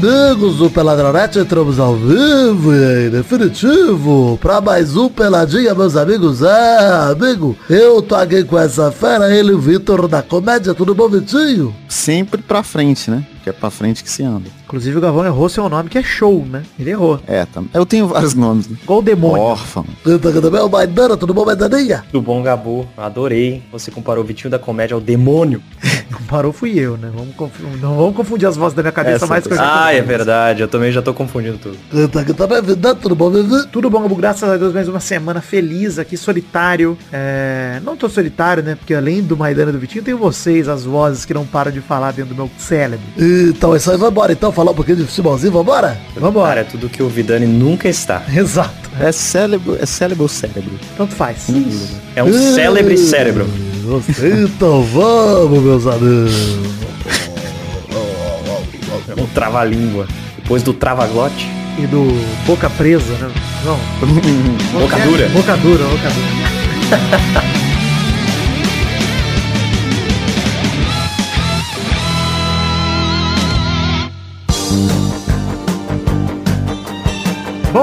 amigos do Peladronete, entramos ao vivo e em definitivo pra mais um Peladinha, meus amigos. É, amigo, eu tô aqui com essa fera, ele, o Vitor da comédia, tudo bom, Vitinho? Sempre pra frente, né? Que é pra frente que se anda. Inclusive o Gavão errou seu nome, que é show, né? Ele errou. É, tá. Eu tenho vários nomes. Né? Igual o demônio. Órfão. Tudo bem, Maidana, tudo bom, Maidaninha? Tudo bom, Gabu? Adorei. Você comparou o Vitinho da comédia ao demônio. Comparou fui eu, né? Vamos não vamos confundir as vozes da minha cabeça Essa- mais com a Ah, é verdade. Eu também já tô confundindo tudo. Tudo bom? Tudo bom, Gabu? Graças a Deus, mais uma semana feliz aqui, solitário. É... Não tô solitário, né? Porque além do Maidana e do Vitinho, tem vocês, as vozes que não param de falar dentro do meu cérebro. Então é isso aí, vambora então, falar um pouquinho de futebolzinho, vambora? Vambora. Cara, é tudo que o Vidani nunca está. Exato. É cérebro, é cérebro ou cérebro? Tanto faz. É um célebre cérebro. Então vamos, meus amigos. É um trava-língua. Depois do trava-glote. E do Boca Presa, né? Não. Boca dura. Boca dura, boca dura.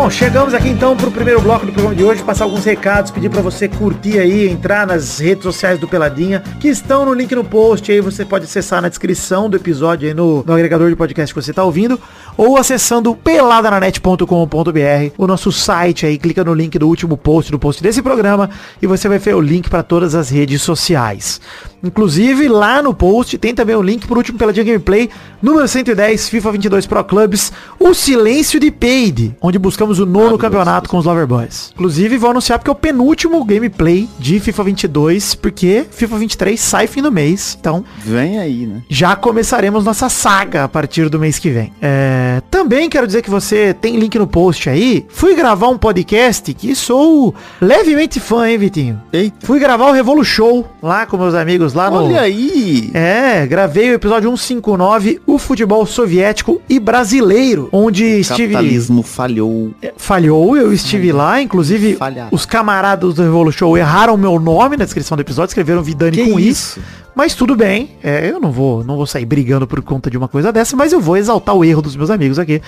Bom, chegamos aqui então pro primeiro bloco do programa de hoje, passar alguns recados, pedir pra você curtir aí, entrar nas redes sociais do Peladinha, que estão no link no post, aí você pode acessar na descrição do episódio aí no, no agregador de podcast que você tá ouvindo, ou acessando peladananet.com.br, o nosso site aí, clica no link do último post, do post desse programa, e você vai ver o link para todas as redes sociais. Inclusive, lá no post tem também o link pro último Peladinha Gameplay, número 110, FIFA 22 Pro Clubs, o Silêncio de Peide, onde buscamos o nono campeonato com os Loverboys. Inclusive, vou anunciar porque é o penúltimo gameplay de FIFA 22, porque FIFA 23 sai fim do mês, então Vem aí, né? já começaremos nossa saga a partir do mês que vem. É, também quero dizer que você tem link no post aí. Fui gravar um podcast que sou levemente fã, hein, Vitinho? Eita. Fui gravar o Revolu Show lá com meus amigos lá no... Olha aí! É, gravei o episódio 159, o futebol soviético e brasileiro, onde O estive... capitalismo falhou. Falhou, eu estive lá, inclusive Falharam. os camaradas do Revolu Show erraram meu nome na descrição do episódio, escreveram Vidani Que com isso? isso. Mas tudo bem, é, eu não vou, não vou sair brigando por conta de uma coisa dessa, mas eu vou exaltar o erro dos meus amigos aqui.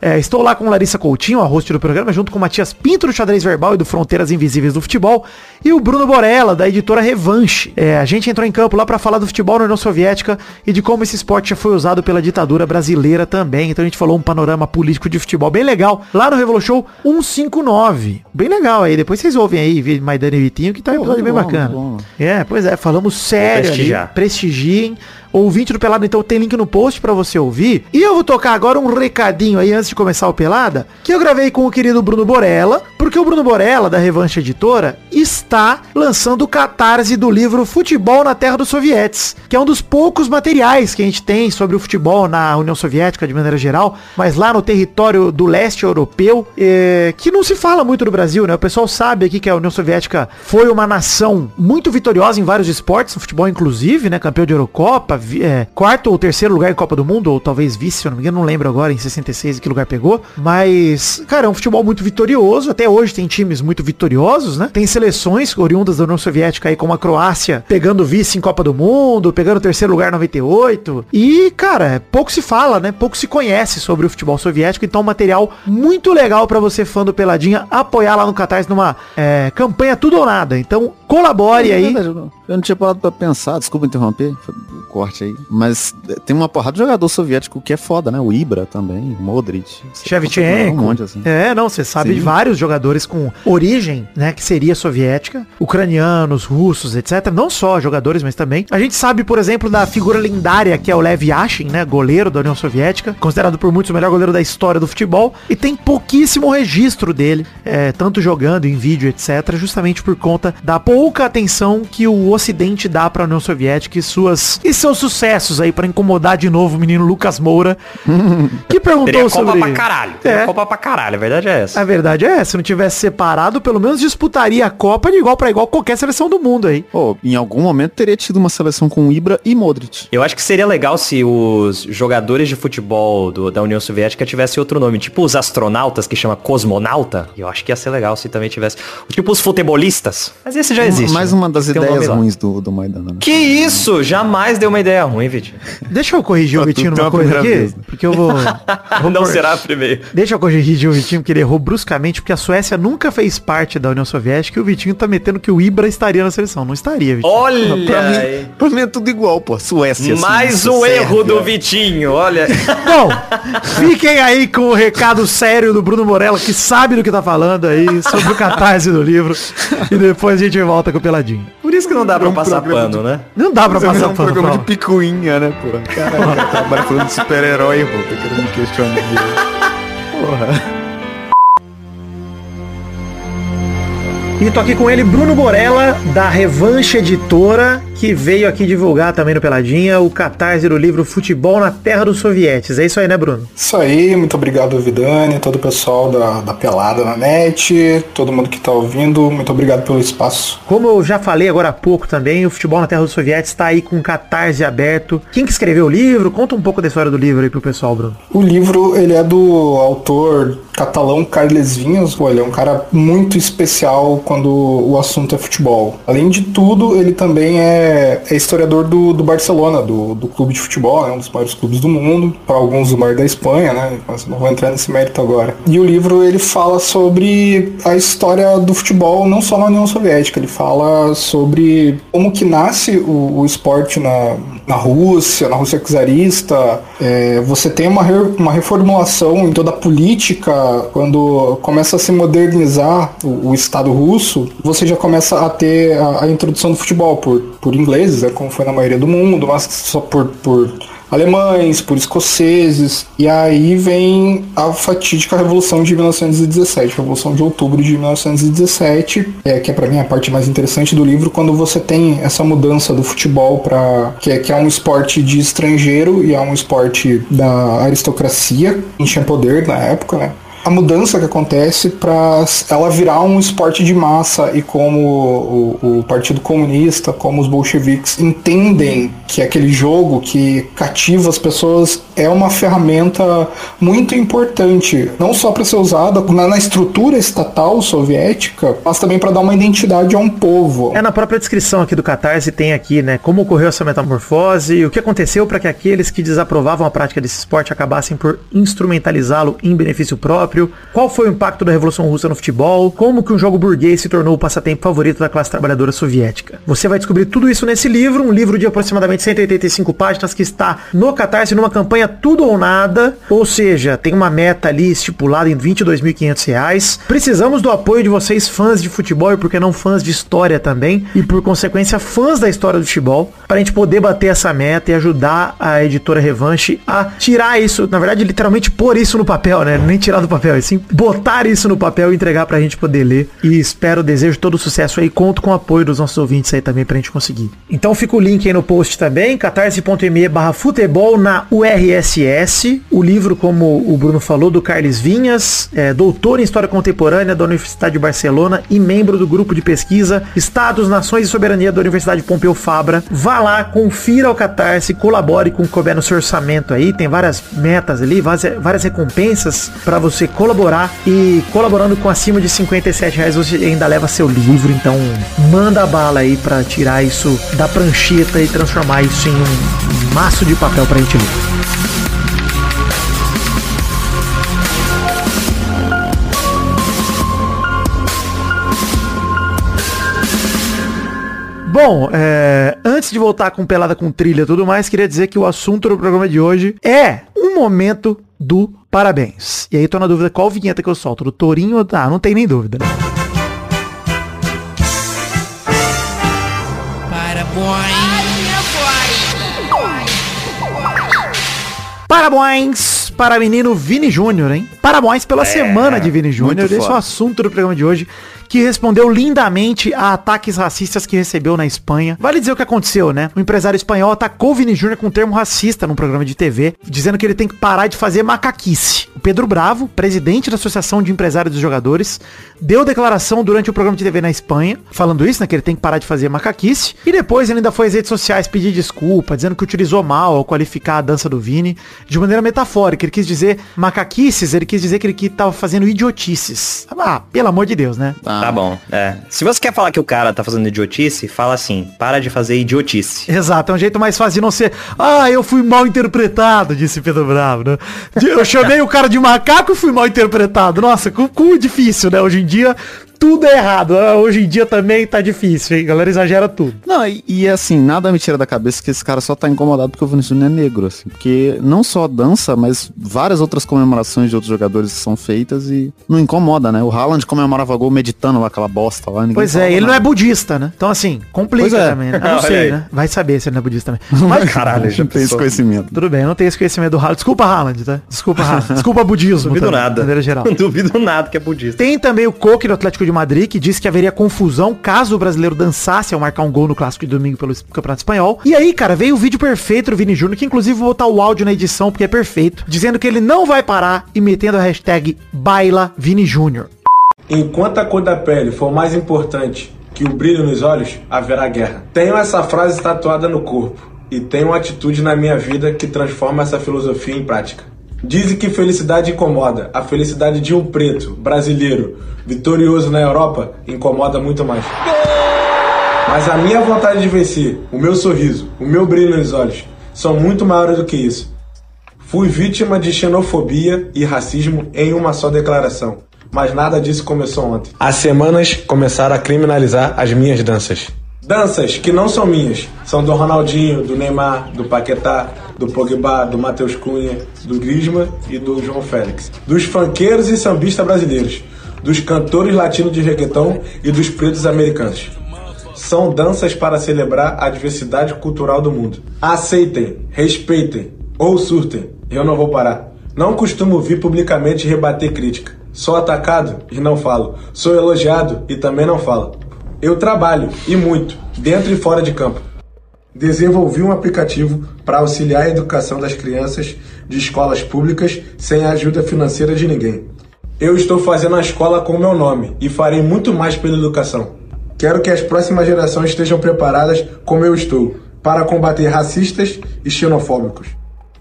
É, estou lá com Larissa Coutinho, a host do programa, junto com o Matias Pinto do Xadrez Verbal e do Fronteiras Invisíveis do Futebol, e o Bruno Borella, da editora Revanche. É, a gente entrou em campo lá para falar do futebol na União Soviética e de como esse esporte já foi usado pela ditadura brasileira também. Então a gente falou um panorama político de futebol bem legal, lá no Revolu Show 159. Bem legal aí, depois vocês ouvem aí, Maidana e Vitinho, que tá um episódio bem bom, bacana. bom. É, pois é, falamos sério ali. Prestigiar. Prestigiem. Ouvinte do Pelada, então tem link no post pra você ouvir. E eu vou tocar agora um recadinho aí antes de começar o Pelada, que eu gravei com o querido Bruno Borella, porque o Bruno Borella, da Revanche Editora, está lançando o catarse do livro Futebol na Terra dos Sovietes, que é um dos poucos materiais que a gente tem sobre o futebol na União Soviética de maneira geral, mas lá no território do leste europeu, é, que não se fala muito do Brasil, né? O pessoal sabe aqui que a União Soviética foi uma nação muito vitoriosa em vários esportes, no futebol inclusive, né? Campeão de Eurocopa, é, quarto ou terceiro lugar em Copa do Mundo, ou talvez vice, se eu não me engano, não lembro agora, em 66 em que lugar pegou. Mas, cara, é um futebol muito vitorioso, até hoje tem times muito vitoriosos, né? Tem seleções oriundas da União Soviética aí, como a Croácia, pegando vice em Copa do Mundo, pegando terceiro lugar em 98. E, cara, pouco se fala, né? Pouco se conhece sobre o futebol soviético, então um material muito legal pra você, fã do Peladinha, apoiar lá no Catarse numa é, campanha tudo ou nada. Então, colabore É aí. eu não- tinha parado pra pensar, desculpa interromper, o corte aí. Mas eh, tem uma porrada de jogador soviético que é foda, né? O Ibra também, Modric. Shevchenko. Um monte assim. É, não, você sabe Sim. de vários jogadores com origem, né, que seria soviética, ucranianos, russos, etc. Não só jogadores, mas também. A gente sabe, por exemplo, da figura lendária que é o Lev Yashin, né, goleiro da União Soviética, considerado por muitos o melhor goleiro da história do futebol, e tem pouquíssimo registro dele, é, tanto jogando em vídeo, etc, justamente por conta da pouca atenção que o Ocidente dá pra União Soviética e suas e seus sucessos aí pra incomodar de novo o menino Lucas Moura, que perguntou Teria Copa sobre pra caralho. Teria É. Copa pra caralho. A verdade é essa. a verdade é, se não tivesse separado, pelo menos disputaria a Copa de igual pra igual qualquer seleção do mundo aí. Pô, em algum momento teria tido uma seleção com Ibra e Modric. Eu acho que seria legal se os jogadores de futebol do- da União Soviética tivessem outro nome. Tipo os astronautas, que chama cosmonauta. Eu acho que ia ser legal se também tivesse. Tipo os futebolistas. Mas esse já existe. mais uma das Tem ideias ruins do, do Maidana. né? Que isso? Jamais deu uma ideia ruim, Vitinho. Deixa eu corrigir o Só Vitinho numa uma coisa aqui, vez, né? porque eu vou... vou Não cor- será a primeira. Deixa eu corrigir o Vitinho, porque ele errou bruscamente, porque a Suécia nunca fez parte da União Soviética e o Vitinho tá metendo que o Ibra estaria na seleção. Não estaria, Vitinho. Olha Pra mim, pra mim é tudo igual, pô. Suécia, Mais Suíça, um Sérvia. erro do Vitinho, olha. Bom, fiquem aí com o recado sério do Bruno Morella, que sabe do que tá falando aí, sobre o catarse do livro. E depois a gente volta com o Peladinho. Por isso que não dá pra um passar pano, né? Não dá pra Você passar é um pano programa pra de picuinha, né, porra? Caralho, cara trabalha falando de super-herói, pô. Tá querendo me questionar. Porra. E tô aqui com ele, Bruno Borella, da Revanche Editora, que veio aqui divulgar também no Peladinha o catarse do livro Futebol na Terra dos Sovietes. É isso aí, né, Bruno? Isso aí, muito obrigado Vidani, todo o pessoal da, da Pelada na net, todo mundo que tá ouvindo, muito obrigado pelo espaço. Como eu já falei agora há pouco também, o Futebol na Terra dos Sovietes está aí com um catarse aberto. Quem que escreveu o livro? Conta um pouco da história do livro aí pro pessoal, Bruno. O livro, ele é do autor catalão Carles Vinhas, ele é um cara muito especial quando o assunto é futebol. Além de tudo, ele também é, é historiador do, do Barcelona, do, do clube de futebol, né, um dos maiores clubes do mundo, para alguns o maior da Espanha, né, mas não vou entrar nesse mérito agora. E o livro, ele fala sobre a história do futebol, não só na União Soviética, ele fala sobre como que nasce o, o esporte na, na Rússia, na Rússia czarista. É, você tem uma, re- uma reformulação em toda a política, quando começa a se modernizar o, o Estado russo, você já começa a ter a, a introdução do futebol por, por ingleses, né, como foi na maioria do mundo, mas só por, por alemães, por escoceses, e aí vem a fatídica Revolução de 1917, a Revolução de Outubro de 1917, é, que é para mim a parte mais interessante do livro, quando você tem essa mudança do futebol para que, é- que é um esporte de estrangeiro e é um esporte da aristocracia, que tinha poder na época, né? A mudança que acontece para ela virar um esporte de massa e como o, o Partido Comunista, como os bolcheviques entendem que aquele jogo que cativa as pessoas é uma ferramenta muito importante, não só para ser usada na, na estrutura estatal soviética, mas também para dar uma identidade a um povo. É na própria descrição aqui do Catarse tem aqui, né, como ocorreu essa metamorfose, o que aconteceu para que aqueles que desaprovavam a prática desse esporte acabassem por instrumentalizá-lo em benefício próprio, qual foi o impacto da Revolução Russa no futebol, como que um jogo burguês se tornou o passatempo favorito da classe trabalhadora soviética. Você vai descobrir tudo isso nesse livro, um livro de aproximadamente 185 páginas que está no Catarse numa campanha tudo ou nada, ou seja, tem uma meta ali estipulada em 22.500 reais. Precisamos do apoio de vocês, fãs de futebol e porque não fãs de história também, e por consequência fãs da história do futebol, para a gente poder bater essa meta e ajudar a editora Revanche a tirar isso, na verdade, literalmente pôr isso no papel, né? Nem tirar do papel, e sim botar isso no papel e entregar pra gente poder ler. E espero, desejo todo sucesso aí, conto com o apoio dos nossos ouvintes aí também pra gente conseguir. Então fica o link aí no post também, catarse.me barra futebol na URSS. O livro, como o Bruno falou, do Carlos Vinhas, é, doutor em História Contemporânea da Universidade de Barcelona e membro do grupo de pesquisa Estados, Nações e Soberania da Universidade Pompeu Fabra. Vá lá, confira o Catarse, colabore com o que no seu orçamento aí. Tem várias metas ali, várias, várias recompensas para você colorar e colaborando com acima de 57 reais você ainda leva seu livro. Então manda bala aí para tirar isso da prancheta e transformar isso em um maço de papel pra gente ler. Bom, é, antes de voltar com pelada com trilha e tudo mais, queria dizer que o assunto do programa de hoje é um momento do parabéns. E aí tô na dúvida qual vinheta que eu solto, do Torinho ou da... Ah, não tem nem dúvida. né? Parabéns para menino Vini Júnior, hein? Parabéns pela semana de Vini Júnior. Esse é o assunto do programa de hoje, que respondeu lindamente a ataques racistas que recebeu na Espanha. Vale dizer o que aconteceu, né? O empresário espanhol atacou o Vini Júnior com um termo racista num programa de TV, dizendo que ele tem que parar de fazer macaquice. Pedro Bravo, presidente da Associação de Empresários e Jogadores, deu declaração durante o programa de TV na Espanha, falando isso, né, que ele tem que parar de fazer macaquice, e depois ele ainda foi às redes sociais pedir desculpa, dizendo que utilizou mal ao qualificar a dança do Vini, de maneira metafórica, ele quis dizer macaquices, ele quis dizer que ele que tava fazendo idiotices. Ah, pelo amor de Deus, né? Tá bom, é. Se você quer falar que o cara tá fazendo idiotice, fala assim, para de fazer idiotice. Exato, é um jeito mais fácil de não ser, ah, eu fui mal interpretado, disse Pedro Bravo, né? Eu chamei o cara de macaco e fui mal interpretado. Nossa, com, com difícil, né? Hoje em dia, tudo é errado. Ah, Hoje em dia também tá difícil, hein? A galera exagera tudo. Não, e, e, assim, nada me tira da cabeça que esse cara só tá incomodado porque o Vinicius não é negro, assim. Porque não só dança, mas várias outras comemorações de outros jogadores são feitas e não incomoda, né? O Haaland comemorava gol meditando lá aquela bosta lá. ninguém Pois é, ele não nada. é budista, né? Então, assim, complica é. também, né? Eu não sei, aí. né? Vai saber se ele não é budista também. Mas, Caralho, já Não tem esse conhecimento. tudo bem, eu não tenho esse conhecimento do Haaland. Desculpa, Haaland, tá? Desculpa, Haaland. Desculpa, budismo. Duvido também, nada. De maneira geral. Duvido nada que é budista. Tem também o Coque do Atlético de Madrid, que disse que haveria confusão caso o brasileiro dançasse ao marcar um gol no clássico de domingo pelo Campeonato Espanhol. E aí, cara, veio o vídeo perfeito do Vini Júnior, que inclusive vou botar o áudio na edição, porque é perfeito, dizendo que ele não vai parar e metendo a hashtag Baila Vini Júnior. Enquanto a cor da pele for mais importante que o brilho nos olhos, haverá guerra. Tenho essa frase tatuada no corpo e tenho uma atitude na minha vida que transforma essa filosofia em prática. Dizem que felicidade incomoda. A felicidade de um preto, brasileiro, vitorioso na Europa, incomoda muito mais. Mas a minha vontade de vencer, o meu sorriso, o meu brilho nos olhos, são muito maiores do que isso. Fui vítima de xenofobia e racismo em uma só declaração. Mas nada disso começou ontem. Há semanas começaram a criminalizar as minhas danças. Danças que não são minhas, são do Ronaldinho, do Neymar, do Paquetá, do Pogba, do Matheus Cunha, do Griezmann e do João Félix. Dos funkeiros e sambistas brasileiros, dos cantores latinos de reggaeton e dos pretos americanos. São danças para celebrar a diversidade cultural do mundo. Aceitem, respeitem ou surtem. Eu não vou parar. Não costumo vir publicamente rebater crítica. Sou atacado e não falo. Sou elogiado e também não falo. Eu trabalho e muito, dentro e fora de campo. Desenvolvi um aplicativo para auxiliar a educação das crianças de escolas públicas sem a ajuda financeira de ninguém. Eu estou fazendo a escola com o meu nome e farei muito mais pela educação. Quero que as próximas gerações estejam preparadas como eu estou para combater racistas e xenofóbicos.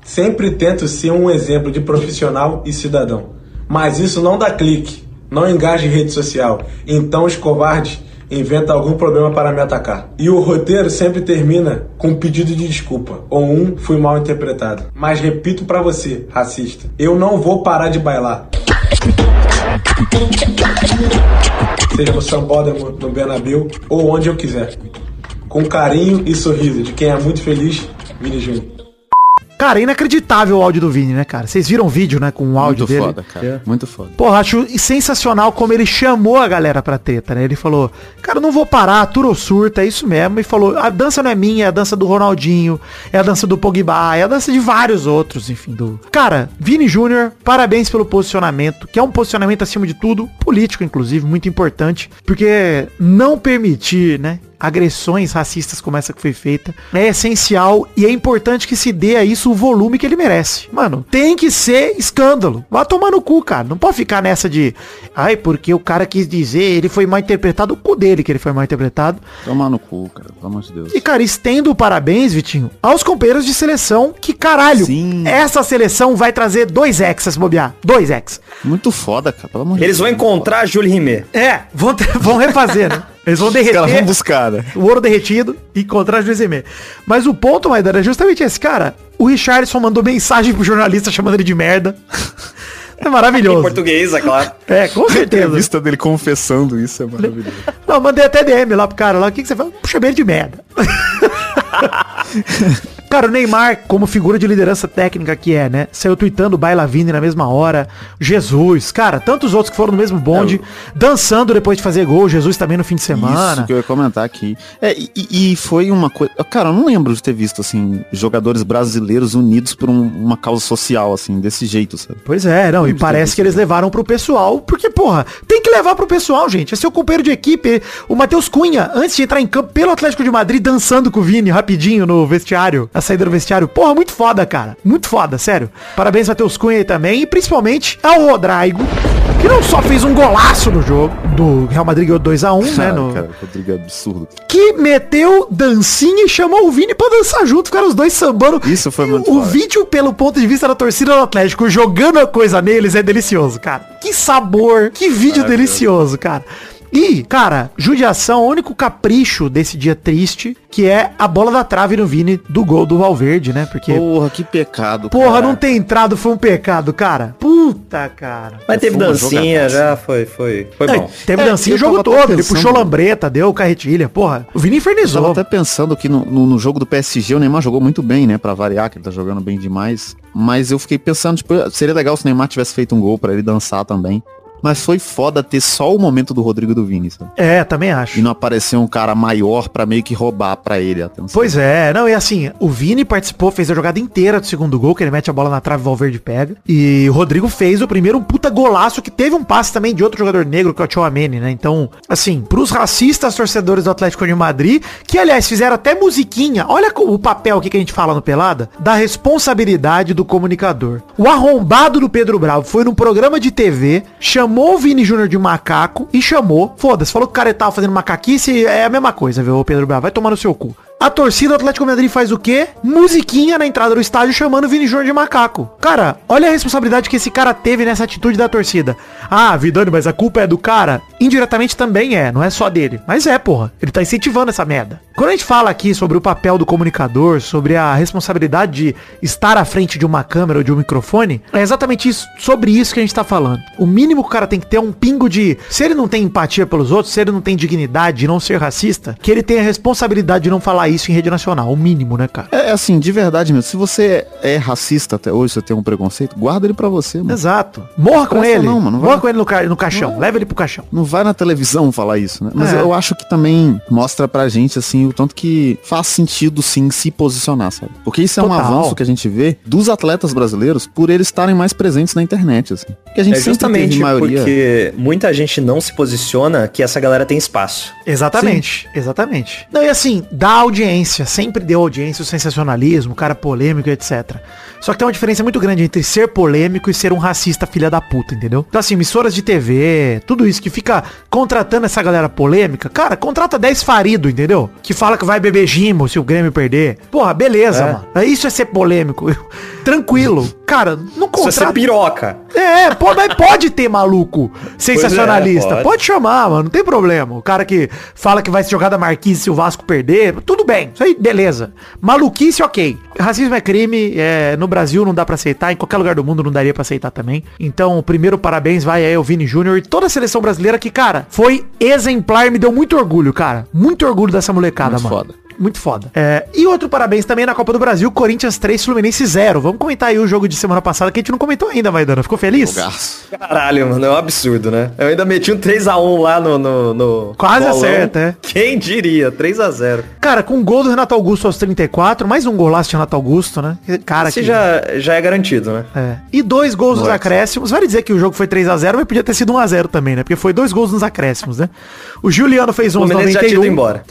Sempre tento ser um exemplo de profissional e cidadão, mas isso não dá clique, não engaja em rede social. Então os covardes inventam algum problema para me atacar. E o roteiro sempre termina com um pedido de desculpa ou um fui mal interpretado. Mas repito para você, racista, eu não vou parar de bailar. Seja no Sambódromo, no Bernabéu ou onde eu quiser. Com carinho e sorriso de quem é muito feliz, Vini Júnior. Cara, é inacreditável o áudio do Vini, né, cara? Vocês viram o vídeo, né, com o áudio Muito dele? foda, cara. Muito foda. Porra, acho sensacional como ele chamou a galera pra treta, né? Ele falou, cara, eu não vou parar, turo surta, é isso mesmo. E falou, a dança não é minha, é a dança do Ronaldinho, é a dança do Pogba, é a dança de vários outros, enfim, do... Cara, Vini Júnior, parabéns pelo posicionamento, que é um posicionamento, acima de tudo, político, inclusive, muito importante, porque não permitir, né, agressões racistas como essa que foi feita é essencial e é importante que se dê a isso o volume que ele merece. Mano, tem que ser escândalo. Vai tomar no cu, cara. Não pode ficar nessa de, ai, porque o cara quis dizer, ele foi mal interpretado, o cu dele que ele foi mal interpretado. Tomar no cu, cara. Pelo amor de Deus. E, cara, estendo parabéns, Vitinho, aos companheiros de seleção, que caralho, Sim. essa seleção vai trazer dois ex, se bobear. Dois ex. Muito foda, cara. Pelo amor de Eles vão Deus. encontrar a Jules Rimet. É, vão, ter- vão refazer, né? Eles vão Os caras derreter vão buscar, né? o ouro derretido e encontrar as e Mas o ponto, Maidana, é justamente esse, cara. O Richardson mandou mensagem pro jornalista chamando ele de merda. É Em maravilhoso. português, é claro. É, com A certeza. entrevista dele confessando isso é maravilhoso. Não, mandei até DM lá pro cara lá. O que, que você fala? Puxa, ele de merda. Cara, o Neymar, como figura de liderança técnica que é, né? Saiu tweetando o Bailavini na mesma hora. Jesus, cara, tantos outros que foram no mesmo bonde, dançando depois de fazer gol. Jesus também no fim de semana. Isso que eu ia comentar aqui. É, e, e foi uma coisa. Cara, eu não lembro de ter visto, assim, jogadores brasileiros unidos por um- uma causa social, assim, desse jeito, sabe? Pois é, não, e Vamos parece que eles levaram pro pessoal, porque, porra, tem que levar pro pessoal, gente. É seu companheiro de equipe, o Matheus Cunha, antes de entrar em campo pelo Atlético de Madrid, dançando com o Vini rapidinho no vestiário. A saída do vestiário. Porra, muito foda, cara. Muito foda, sério. Parabéns, Matheus Cunha aí também. E principalmente ao Rodrigo, que não só fez um golaço no jogo do Real Madrid ganhou 2x1, né? No, cara, Rodrigo é absurdo. que meteu dancinha e chamou o Vini pra dançar junto. Ficaram os dois sambando. Isso foi muito O vídeo, pelo ponto de vista da torcida do Atlético, jogando a coisa neles, é delicioso, cara. Que sabor, que vídeo delicioso, cara. E, cara, judiação, o único capricho desse dia triste, que é a bola da trave no Vini do gol do Valverde, né? Porque, Porra, que pecado. porra, cara. não ter entrado foi um pecado, cara. Puta, cara. Mas teve uma dancinha, jogadaça. já foi, foi, foi Não, bom. teve É, dancinha o eu jogo todo. Ele pensando- puxou lambreta, deu carretilha. Porra, o Vini Eu tava infernizou. até pensando que no, no- no jogo do PSG o Neymar jogou muito bem, né? Pra variar, que ele tá jogando bem demais. Mas eu fiquei pensando, tipo, seria legal se o Neymar tivesse feito um gol pra ele dançar também. Mas foi foda ter só o momento do Rodrigo do Vini, sabe? É, também acho. E não aparecer um cara maior pra meio que roubar pra ele a atenção. Pois é, não, e assim, o Vini participou, fez a jogada inteira do segundo gol, que ele mete a bola na trave e o Valverde pega. E o Rodrigo fez o primeiro um puta golaço, que teve um passe também de outro jogador negro, que é o Tchouameni, né? Então, assim, pros racistas torcedores do Atlético de Madrid, que aliás fizeram até musiquinha, olha o papel aqui que a gente fala no Pelada, da responsabilidade do comunicador. O arrombado do Pedro Bravo foi num programa de TV, chamou o Vini Júnior de macaco e chamou, foda-se, falou que o cara tava fazendo macaquice, é a mesma coisa, viu, Pedro Bravo, vai tomar no seu cu. A torcida do Atlético Madrid faz o quê? Musiquinha na entrada do estádio chamando o Vini Júnior de macaco. Cara, olha a responsabilidade que esse cara teve nessa atitude da torcida. Ah, Vidani, mas a culpa é do cara? Indiretamente também é, não é só dele. Mas é, porra. Ele tá incentivando essa merda. Quando a gente fala aqui sobre o papel do comunicador, sobre a responsabilidade de estar à frente de uma câmera ou de um microfone, é exatamente isso, sobre isso que a gente tá falando. O mínimo que o cara tem que ter é um pingo de... Se ele não tem empatia pelos outros, se ele não tem dignidade de não ser racista, que ele tenha a responsabilidade de não falar isso em rede nacional. O mínimo, né, cara? É assim, de verdade mesmo. Se você é racista até hoje, você tem um preconceito, guarda ele pra você, mano. Exato. Morra com ele. não, mano, Morra vai- com ele no, ca- no caixão. Leva ele pro caixão. Não vai na televisão falar isso, né? Mas É. eu acho que também mostra pra gente, assim, o tanto que faz sentido, sim, se posicionar, sabe? Porque isso é um Total. avanço que a gente vê dos atletas brasileiros por eles estarem mais presentes na internet, assim. Porque a gente É sempre justamente teve maioria... porque muita gente não se posiciona que essa galera tem espaço. Exatamente, exatamente. Não, e assim, dá audiência, sempre deu audiência, o sensacionalismo, o cara polêmico, etc. Só que tem uma diferença muito grande entre ser polêmico e ser um racista filha da puta, entendeu? Então assim, emissoras de TV, tudo isso que fica contratando essa galera polêmica, cara, contrata 10 farido, entendeu? Que fala que vai beber gimo se o Grêmio perder. Porra, beleza, É. mano. Isso é ser polêmico. Tranquilo. Cara, não Isso é ser contrata... piroca. É, pode, mas pode ter maluco sensacionalista. pode. pode. chamar, mano. Não tem problema. O cara que fala que vai se jogar da Marquise se o Vasco perder, tudo bem. Isso aí, beleza. Maluquice, ok. Racismo é crime. é, no Brasil não dá pra aceitar. Em qualquer lugar do mundo não daria pra aceitar também. Então, primeiro parabéns vai aí ao Vini Júnior e toda a seleção brasileira que, cara, foi exemplar. Me deu muito orgulho, cara. Muito orgulho dessa molecada, Muito mano. foda. Muito foda. É, e outro parabéns também na Copa do Brasil, Corinthians 3, Fluminense 0. Vamos comentar aí o jogo de semana passada que a gente não comentou ainda, Maidana. Ficou feliz? Caralho, mano, é um absurdo, né? Eu ainda meti um 3x1 lá no. no, no Quase acerta, é. Quem diria? 3x0. Cara, com o gol do Renato Augusto aos 34, mais um golaço de Renato Augusto, né? Cara, Esse que... já, já é garantido, né? É. E dois gols nos Moleque. acréscimos. Vale dizer que o jogo foi 3 a 0 mas podia ter sido 1x0 também, né? Porque foi dois gols nos acréscimos, né? O Juliano fez um O aos Menezes já tinha ido 91. embora.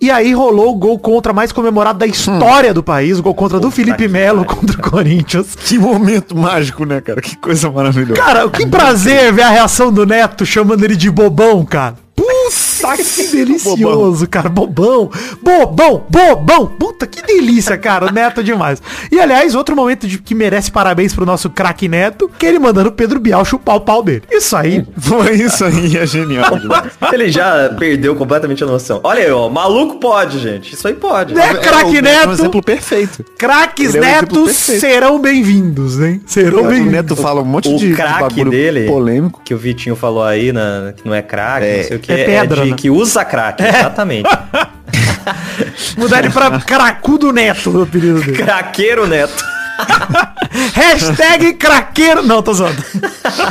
E aí rolou o gol contra mais comemorado da história do país, o gol contra do Felipe Melo contra o Corinthians. Que momento mágico, né, cara? Que coisa maravilhosa. Cara, que prazer ver a reação do Neto chamando ele de bobão, cara. Puta, que delicioso, cara. Bobão. Bobão, bobão. Puta, que delícia, cara. O Neto é demais. E, aliás, outro momento de, que merece parabéns pro nosso craque Neto, que é ele mandando o Pedro Bial chupar o pau dele. Isso aí. Foi isso aí, é genial. Ele já perdeu completamente a noção. Olha aí, ó. Maluco pode, gente. Isso aí pode. Né, craque É um Neto? exemplo perfeito. Craques é um Netos perfeito. serão bem-vindos, hein? Serão O bem-vindos. Neto fala um monte o de, de craque bagulho dele, polêmico. que o Vitinho falou aí, na, que não é craque, É, não sei o que, é é, pedra, de né? que usa craque, exatamente. Mudar ele pra Cracudo Neto, o apelido dele. Craqueiro Neto. Hashtag craqueiro. Não, tô zoando.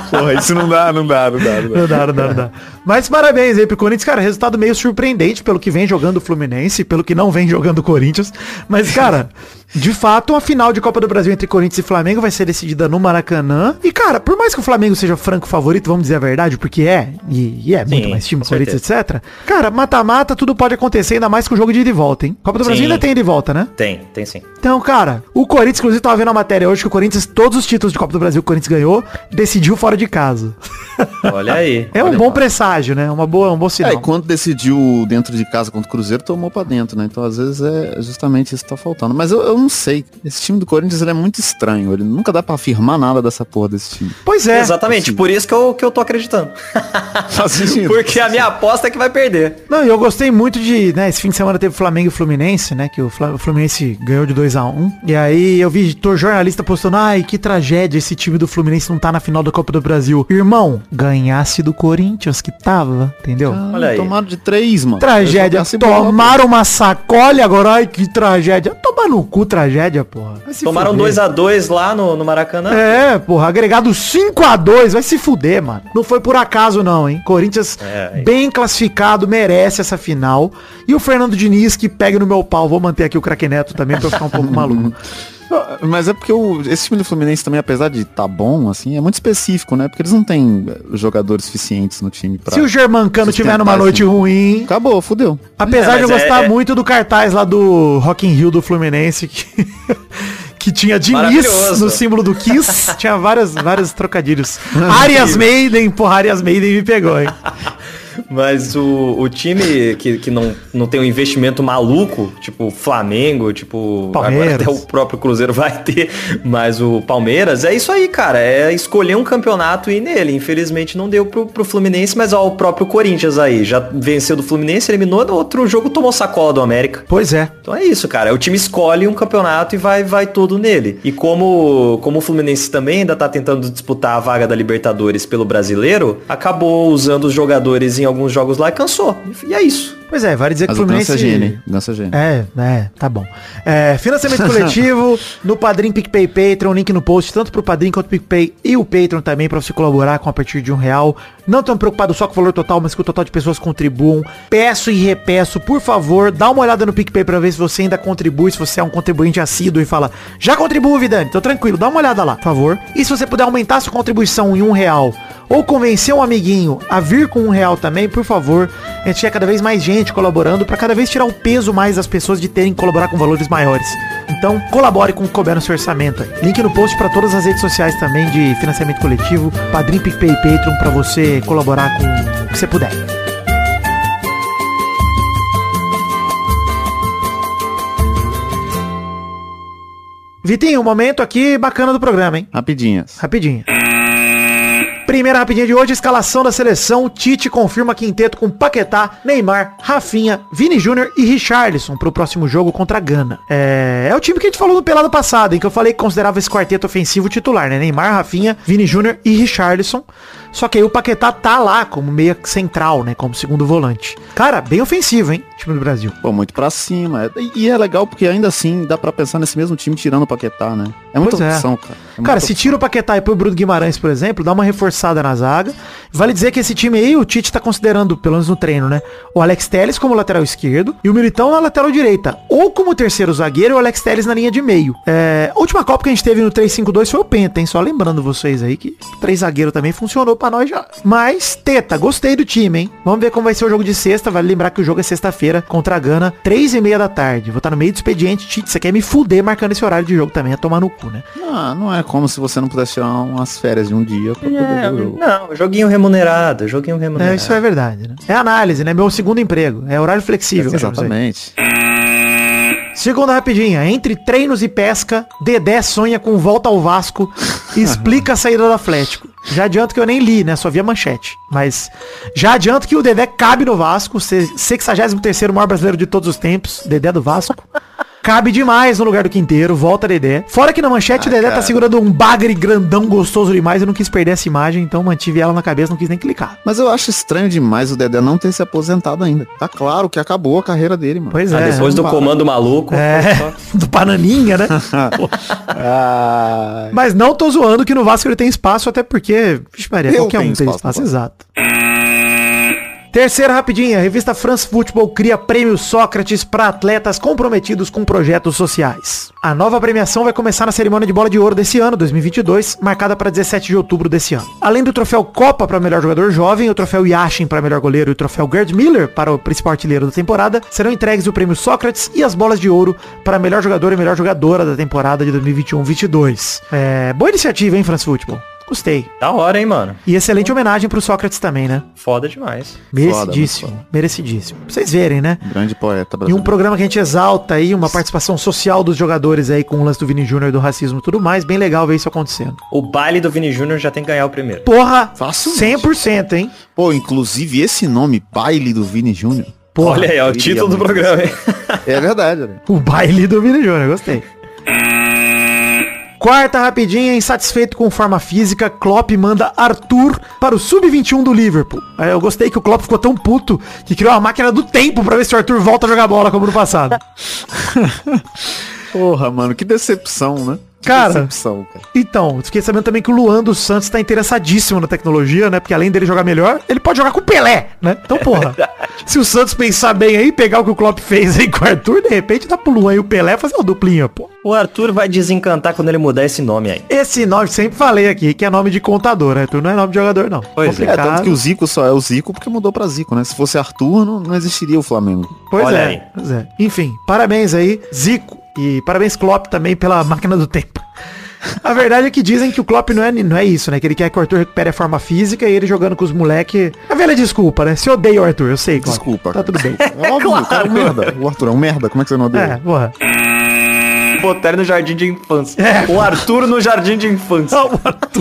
Porra, isso não dá, não dá, não dá, não dá. Não dá, não dá, não dá. Mas parabéns aí pro Corinthians, cara, resultado meio surpreendente pelo que vem jogando o Fluminense, pelo que não vem jogando o Corinthians. Mas, cara, De fato, a final de Copa do Brasil entre Corinthians e Flamengo vai ser decidida no Maracanã. E, cara, por mais que o Flamengo seja franco favorito, vamos dizer a verdade, porque é, e, e é muito Sim, mais time, Corinthians, etc. Cara, mata-mata, tudo pode acontecer, ainda mais com o jogo de ida e volta, hein? Copa do Brasil Sim. ainda tem ida e volta, né? Tem, tem sim. Então, cara, o Corinthians, inclusive, tava vendo a matéria hoje que o Corinthians, todos os títulos de Copa do Brasil que o Corinthians ganhou, decidiu fora de casa. Olha aí. É um bom lá. presságio, né? Uma boa, um bom É, sinal. e quando decidiu dentro de casa contra o Cruzeiro, tomou pra dentro, né? Então, às vezes, é justamente isso que tá faltando. Mas eu, eu não sei. Esse time do Corinthians ele é muito estranho. Ele nunca dá pra afirmar nada dessa porra desse time. Pois é. Exatamente, por isso que eu, que eu tô acreditando. Porque a minha aposta é que vai perder. Não, e eu gostei muito de, né, esse fim de semana teve Flamengo e Fluminense, né, que o, Fluminense ganhou de 2 a 1 E aí eu vi tô jornalista postando, ai, que tragédia esse time do Fluminense não tá na final da Copa do Brasil. Irmão, ganhasse do Corinthians que tava, entendeu? Olha aí. Tomaram de três, mano. Tragédia, tomaram uma sacolha agora, ai que tragédia. Toma no cu tragédia, porra. Tomaram fuder. 2x2 lá no, no Maracanã. É, porra, agregado 5 a 2 vai se fuder, mano. Não foi por acaso não, hein? Corinthians É, bem classificado, merece essa final. E o Fernando Diniz que pega no meu pau. Vou manter aqui o craque Neto também pra eu ficar um pouco maluco. Mas é porque o, esse time do Fluminense também, apesar de tá bom, assim, é muito específico, né? Porque eles não têm eh, jogadores suficientes no time pra... Se o Germancano tiver numa noite time. ruim, Acabou, fudeu. apesar É, de eu é- gostar é- muito do cartaz lá do Rock in Rio do Fluminense que que tinha Diniz no símbolo do Kiss, tinha várias vários trocadilhos. Arias Maiden, porra, Arias Maiden me pegou, hein? Mas o, o time que, que não, não tem um investimento maluco, tipo Flamengo, tipo. Palmeiras. Agora até o próprio Cruzeiro vai ter, mas o Palmeiras, é isso aí, cara. É escolher um campeonato e ir nele. Infelizmente não deu pro, pro Fluminense, mas ó, o próprio Corinthians aí. Já venceu do Fluminense, eliminou, no outro jogo tomou sacola do América. Pois é. Então é isso, cara. O time escolhe um campeonato e vai, vai tudo nele. E como, como o Fluminense também ainda tá tentando disputar a vaga da Libertadores pelo brasileiro, acabou usando os jogadores em alguns jogos lá e cansou. E é isso. Pois é, vale dizer Mas que o Fluminense... É gênio, hein? Ganso é. É, é, tá bom. É, financiamento coletivo no Padrim, PicPay, Patreon, link no post, tanto pro Padrim quanto pro PicPay e o Patreon também, pra você colaborar com a partir de um real. Não tão preocupado só com o valor total, mas que o total de pessoas contribuam. Peço e repeço, por favor, dá uma olhada no PicPay pra ver se você ainda contribui, se você é um contribuinte assíduo e fala, já contribuo, Vidani, tô tranquilo, dá uma olhada lá, por favor. E se você puder aumentar sua contribuição em um real, ou convencer um amiguinho a vir com um real também, por favor. A gente quer cada vez mais gente colaborando para cada vez tirar o peso mais das pessoas de terem que colaborar com valores maiores. Então, colabore com o que couber no seu orçamento. Link no post para todas as redes sociais também de financiamento coletivo, Padrim, PicPay e Patreon para você colaborar com o que você puder. Vitinho, um momento aqui bacana do programa, hein? Rapidinhas. Rapidinho. Primeira rapidinha de hoje, escalação da seleção. Tite confirma quinteto com Paquetá, Neymar, Rafinha, Vini Júnior e Richarlison pro próximo jogo contra a Gana. É, é o time que a gente falou no pelado passado, em que eu falei que considerava esse quarteto ofensivo titular, né? Neymar, Rafinha, Vini Júnior e Richarlison. Só que aí o Paquetá tá lá como meia central, né? Como segundo volante. Cara, bem ofensivo, hein? Time do Brasil. Pô, muito pra cima. E e é legal porque ainda assim dá pra pensar nesse mesmo time tirando o Paquetá, né? É muita Pois é. opção, cara. É Cara, se tira o Paquetá e põe o Bruno Guimarães, por exemplo, dá uma reforçada na zaga. Vale dizer que esse time aí, o Tite tá considerando, pelo menos no treino, né? O Alex Telles como lateral esquerdo e o Militão na lateral direita. Ou como terceiro zagueiro e o Alex Telles na linha de meio. É, a última Copa que a gente teve no 3-5-2 foi o Penta, hein? Só lembrando vocês aí que três zagueiro também funcionou pra nós já. Mas, teta, gostei do time, hein? Vamos ver como vai ser o jogo de sexta. Vale lembrar que o jogo é sexta-feira contra a Gana, três e meia da tarde. Vou estar no meio do expediente. Tite, você quer me fuder marcando esse horário de jogo também, é tomar no cu, né? Ah, não é como se você não pudesse tirar umas férias de um dia pra poder ver o jogo. não, joguinho remunerado, joguinho remunerado. É, isso é verdade, né? É análise, né? Meu segundo emprego. É horário flexível. aí. Exatamente. Segunda rapidinha. Entre treinos e pesca, Dedé sonha com volta ao Vasco e explica a saída do Atlético. Já adianto que eu nem li, né? Só vi a manchete. Mas já adianto que o Dedé cabe no Vasco, se- 63º maior brasileiro de todos os tempos, Dedé do Vasco. Cabe demais no lugar do Quinteiro, volta Dedé. Fora que na manchete o Dedé tá segurando um bagre grandão gostoso demais, eu não quis perder essa imagem, então mantive ela na cabeça, não quis nem clicar. Mas eu acho estranho demais o Dedé não ter se aposentado ainda. Tá claro que acabou a carreira dele, mano. Pois Ah, é. depois do para. comando maluco. É, do Bananinha, né? Ah, Mas não tô zoando que no Vasco ele tem espaço, até porque, vixe Maria, Eu qualquer um tem espaço espaço, exato. Terceira rapidinha, a revista France Football cria prêmio Sócrates para atletas comprometidos com projetos sociais. A nova premiação vai começar na cerimônia de bola de ouro desse ano, 2022, marcada para 17 de outubro desse ano. Além do troféu Copa para melhor jogador jovem, o troféu Yashin para melhor goleiro e o troféu Gerd Miller para o principal artilheiro da temporada, serão entregues o prêmio Sócrates e as bolas de ouro para melhor jogador e melhor jogadora da temporada de 2021-22. É, boa iniciativa, hein, France Football? Gostei. Da hora, hein, mano? E excelente homenagem pro Sócrates também, né? Foda demais. Merecidíssimo. Foda, merecidíssimo. Pra vocês verem, né? Grande poeta E brasileiro. um programa que a gente exalta aí, uma participação social dos jogadores aí com o lance do Vini Júnior, do racismo e tudo mais. Bem legal ver isso acontecendo. O baile do Vini Júnior já tem que ganhar o primeiro. Porra, Facilmente. 100%, hein? Pô, inclusive esse nome, Baile do Vini Júnior. Olha aí, é o título do programa, hein? É verdade, né? o baile do Vini Júnior, gostei. Quarta rapidinha, insatisfeito com forma física, Klopp manda Arthur para o Sub-21 do Liverpool. Aí Eu gostei que o Klopp ficou tão puto que criou uma máquina do tempo pra ver se o Arthur volta a jogar bola como no passado. Porra, mano, que decepção, né? Cara. decepção, cara. Então, fiquei sabendo também que o Luan dos Santos tá interessadíssimo na tecnologia, né? Porque além dele jogar melhor, ele pode jogar com o Pelé, né? Então, porra. se o Santos pensar bem aí, pegar o que o Klopp fez aí com o Arthur, de repente dá pro Luan e o Pelé fazer uma duplinha, pô. O Arthur vai desencantar quando ele mudar esse nome aí. Esse nome, sempre falei aqui, que é nome de contador, né? Arthur não é nome de jogador, não. Pois é, É, tanto que o Zico só é o Zico porque mudou pra Zico, né? Se fosse Arthur, não, não existiria o Flamengo. Pois Olha é, aí. pois é. Enfim, parabéns aí, Zico. E parabéns, Klopp, também pela máquina do tempo. A verdade é que dizem que o Klopp não é, não é isso, né? Que ele quer que o Arthur recupere a forma física e ele jogando com os moleque. A velha desculpa, né? Se odeia o Arthur, eu sei, Klopp. Desculpa. Tá tudo bem. É óbvio, o cara é um merda. O Arthur é um merda. Como é que você não É, odeia? porra. Botar ele no jardim de infância. É. O Arthur no jardim de infância.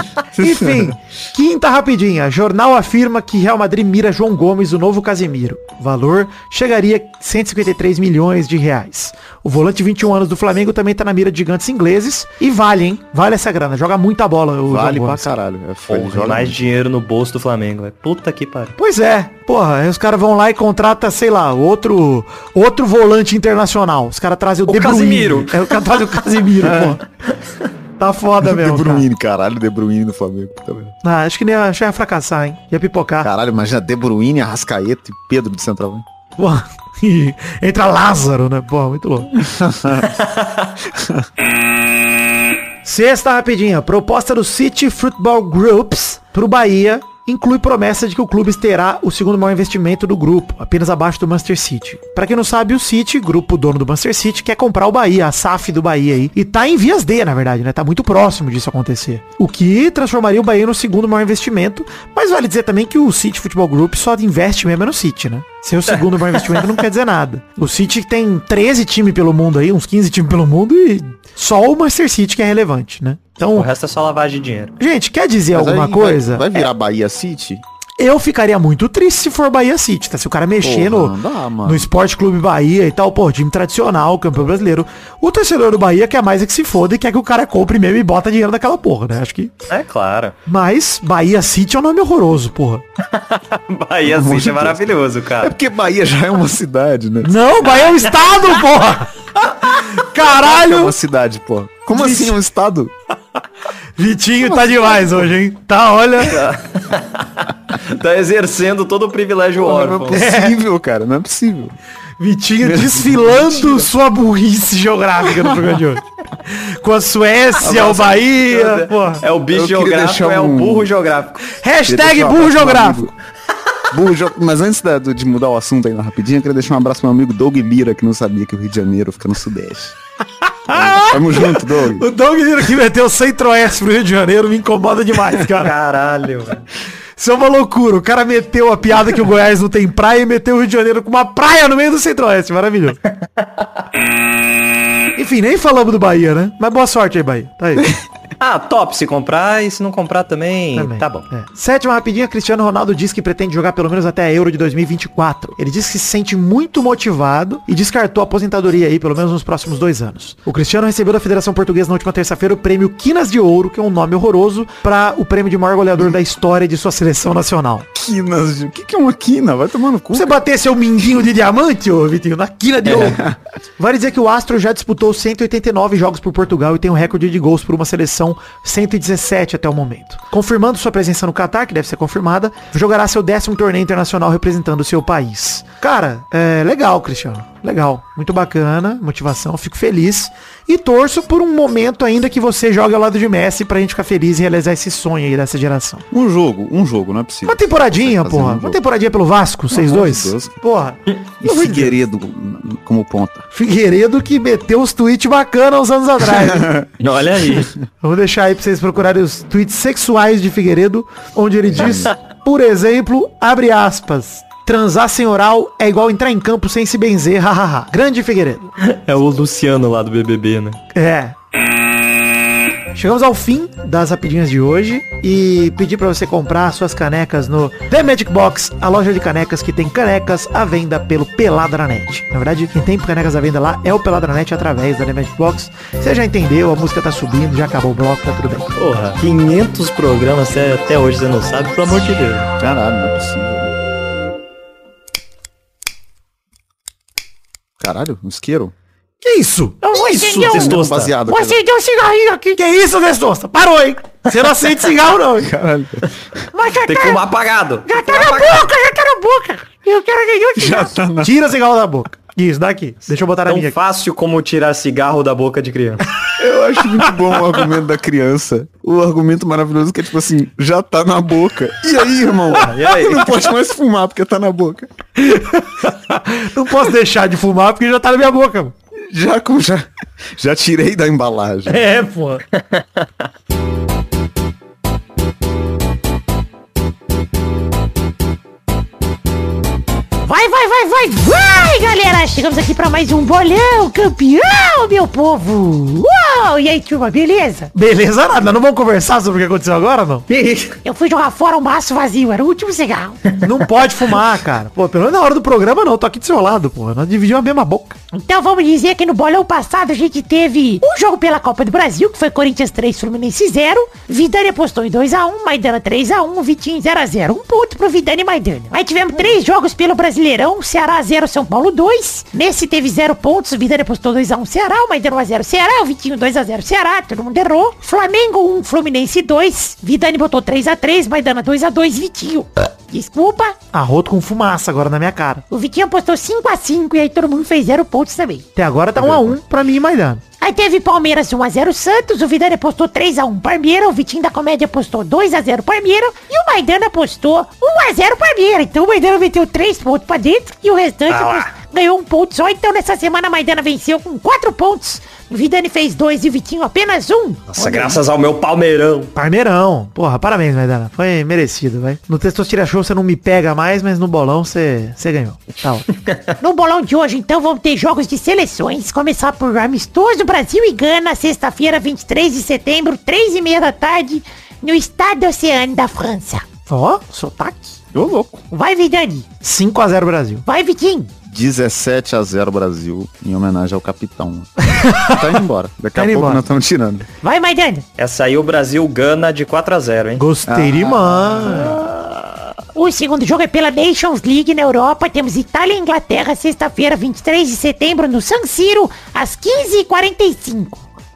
Enfim, quinta rapidinha. Jornal afirma que Real Madrid mira João Gomes, o novo Casemiro. O valor chegaria a 153 milhões de reais. O volante de 21 anos do Flamengo também tá na mira de gigantes ingleses. E vale, hein? Vale essa grana. Joga muita bola o Vale João pra Gomes. caralho. É, Porra, joga mais muito. dinheiro no bolso do Flamengo, velho. Puta que pariu. Pois é, porra, aí os caras vão lá e contrata, sei lá, outro outro volante internacional. Os caras trazem o, De Bruyne. Casimiro. É, o cara traz o Casimiro, porra. Tá foda De mesmo. cara. Bruyne, caralho, De Bruyne no Flamengo. Puta. Ah, acho que nem ia, ia fracassar, hein? Ia pipocar. Caralho, imagina De Bruyne, Arrascaeta e Pedro de centroavante. Porra. E entra Lázaro, né? Porra, muito louco. Sexta rapidinha. Proposta do City Football Groups pro Bahia inclui promessa de que o clube terá o segundo maior investimento do grupo, apenas abaixo do Manchester City. Pra quem não sabe, o City, grupo dono do Manchester City, quer comprar o Bahia, a SAF do Bahia aí. E tá em vias de, na verdade, né? Tá muito próximo disso acontecer. O que transformaria o Bahia no segundo maior investimento. Mas vale dizer também que o City Football Group só investe mesmo no City, né? Ser o segundo maior investimento não quer dizer nada. O City tem 13 times pelo mundo aí, uns 15 times pelo mundo e só o Manchester City que é relevante, né? O Então, resto é só lavagem de dinheiro. gente, quer dizer Mas alguma aí coisa? Vai, vai virar Bahia City? Eu ficaria muito triste se for Bahia City, tá? Se o cara mexer Porra, no, dá, no Esporte Clube Bahia e tal, pô, time tradicional, campeão brasileiro. O torcedor do Bahia quer mais é que se foda e quer que o cara compre mesmo e bota dinheiro naquela porra, né? Acho que. É claro. Mas Bahia City é um nome horroroso, porra. Bahia City é maravilhoso, É cara. porque Bahia já é uma cidade, né? Não, Bahia é um estado, porra! É Caralho! uma cidade, pô. Como assim é um estado? Vitinho tá demais hoje, hein? Tá, olha. Tá exercendo todo o privilégio Não é órfão. possível, cara. Não é possível. Vitinho desfilando sua burrice geográfica no programa de hoje. Com a Suécia, o Bahia, porra. É o bicho geográfico, deixar é o um- burro geográfico. Hashtag um burro meu geográfico. Burro Mas antes da- do- de mudar o assunto aí na rapidinho, eu queria deixar um abraço pro meu amigo Doug Lira, que não sabia que o Rio de Janeiro fica no Sudeste. Tamo junto, Doug. O Doug Lira que meteu o centro-oeste pro Rio de Janeiro me incomoda demais, cara. Caralho. velho. Isso é uma loucura. O cara meteu a piada que o Goiás não tem praia e meteu o Rio de Janeiro com uma praia no meio do centro-oeste. Maravilhoso. Enfim, nem falamos do Bahia, né? Mas boa sorte aí, Bahia. Tá aí. Ah, top se comprar e se não comprar também, Também. tá bom. É. Sétima rapidinha, Cristiano Ronaldo diz que pretende jogar pelo menos até a Euro de 2024. Ele diz que se sente muito motivado e descartou a aposentadoria aí, pelo menos nos próximos dois anos. O Cristiano recebeu da Federação Portuguesa na última terça-feira o prêmio Quinas de Ouro, que é um nome horroroso, para o prêmio de maior goleador da história de sua seleção nacional. quinas. O que, que é uma quina? Vai tomar no cu. Você bater seu minguinho de diamante, ô Vitinho, na quina de ouro. Vale dizer que o Astro já disputou 189 jogos por Portugal e tem um recorde de gols por uma seleção 117 até o momento. Confirmando sua presença no Catar, que deve ser confirmada, jogará seu décimo torneio internacional representando seu país. Cara, é legal, Cristiano. Legal. Muito bacana, motivação, fico feliz. E torço por um momento ainda que você jogue ao lado de Messi pra gente ficar feliz e realizar esse sonho aí dessa geração. Um jogo, um jogo, não é possível. Uma temporadinha, fazer porra. um Uma temporadinha pelo Vasco, vocês amor dois. de Deus. Porra. E Figueiredo como ponta. Figueiredo que meteu os tweets bacanas uns anos atrás. Olha aí. Vamos deixar aí pra vocês procurarem os tweets sexuais de Figueiredo, onde ele diz, por exemplo, abre aspas, transar sem oral é igual entrar em campo sem se benzer, hahaha. Grande Figueiredo. É o Luciano lá do BBB, né? É. Chegamos ao fim das rapidinhas de hoje e pedir pra você comprar suas canecas no The Magic Box, a loja de canecas que tem canecas à venda pelo Peladranet. Na verdade, quem tem canecas à venda lá é o Peladranet através da The Magic Box. Você já entendeu, a música tá subindo, já acabou o bloco, tá tudo bem. Porra, 500 programas até hoje você não sabe, pelo amor de Deus. Caralho, não é possível. Caralho, um isqueiro? Que isso? Isso, testosta. Baseado. Vou acender um cigarrinho aqui. Que isso, Testosta? Parou, hein? Você não acende cigarro, não. hein? Caralho. Mas já Tem que fumar apagado. Já tá na boca, já tá na boca. Eu quero nenhum Já tá na... Tira o cigarro da boca. Isso, daqui. Deixa eu botar na Tão minha aqui. fácil como tirar cigarro da boca de criança. Eu acho muito bom o argumento da criança. O argumento maravilhoso que é tipo assim, já tá na boca. E aí, irmão? E aí? Não pode mais fumar porque tá na boca. Não posso deixar de fumar porque já tá na minha boca. mano. Já já, já tirei da embalagem. É, pô. Vai, vai, vai, vai, vai, galera! Chegamos aqui pra mais um bolão campeão, meu povo! Uau! E aí, turma, beleza? Beleza, nada. Não vamos conversar sobre o que aconteceu agora, não? Que isso? Eu fui jogar fora um maço vazio, era o último cigarro. Não pode fumar, cara. Pô, pelo menos na hora do programa não. Tô aqui do seu lado, pô. Nós dividimos a mesma boca. Então vamos dizer que no bolão passado a gente teve um jogo pela Copa do Brasil, que foi Corinthians 3, Fluminense 0. Vidani apostou em 2x1, Maidana 3x1, Vitinho 0x0. Um ponto pro Vidani e Maidana. Aí tivemos três jogos pelo Brasileirão, Ceará 0, São Paulo 2. Nesse teve 0 pontos, o Vidani apostou 2x1 Ceará, o Maidana 1x0 Ceará, o Vitinho 2x0 Ceará, todo mundo errou. Flamengo 1, Fluminense 2. Vidani botou 3x3, Maidana 2x2, Vitinho. Desculpa. Arroto com fumaça agora na minha cara. O Vitinho apostou 5x5 e aí todo mundo fez 0 pontos também. Até agora tá 1 a 1 pra mim e Maidana. Aí teve Palmeiras 1x0 Santos, o Vidani apostou 3x1 Parmeira, o Vitinho da Comédia apostou 2x0 Parmeira e o Maidana apostou 1x0 Parmeira. Então o Maidana meteu 3 pontos pra dentro e o restante apos- ganhou um ponto só. Então nessa semana a Maidana venceu com 4 pontos. O Vidani fez 2 e o Vitinho apenas 1. Nossa, graças ao meu palmeirão. Parmeirão. Porra, parabéns, Maidana. Foi merecido, vai. No Testostira Show você não me pega mais, mas no bolão você você ganhou. Tá ótimo. No bolão de hoje, então, vamos ter jogos de seleções. Começar por amistoso Brasil e Gana, sexta-feira, 23 de setembro, 3 e meia da tarde, no Estado Oceano da França. Ó, sotaque. Ô, louco. Vai, Vidani. 5 a 0 Brasil. Vai, Vitinho. 17 a 0 Brasil, em homenagem ao capitão. tá indo embora. Daqui Tá a indo pouco embora. nós estamos tirando. Vai, Maidana. Essa aí o Brasil gana de 4x0, hein? Gostei demais. O segundo jogo é pela Nations League na Europa. Temos Itália e Inglaterra, sexta-feira, 23 de setembro, no San Siro, às 15h45.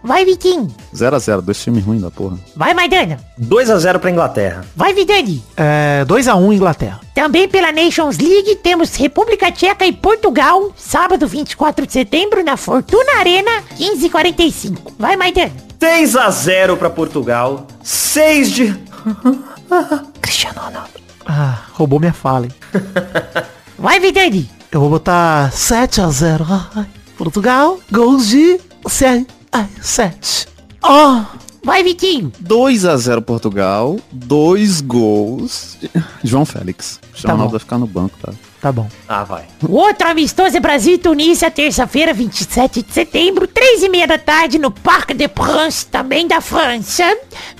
Vai, Vitinho. 0 a 0 dois times ruins da porra. Vai, Maidana. 2x0 pra Inglaterra. Vai, Vidani. É, 2 a 1 Inglaterra. Também pela Nations League temos República Tcheca e Portugal, sábado 24 de setembro, na Fortuna Arena, 15h45. Vai, Maidana. 6x0 pra Portugal. 6 de... Cristiano Ronaldo. Ah, roubou minha fala, hein. Vai, Vidani. Eu vou botar 7 a 0 Ai, Portugal, gols de 7. Ai, 7. Ó, Vai, Vitinho. 2 a 0 Portugal, dois gols. de João Félix. O Tá Ronaldo bom. vai ficar no banco, tá? tá bom. Ah, vai. O outro amistoso é Brasil e Tunísia, terça-feira, 27 de setembro, 3 e meia da tarde, no Parque de France, também da França.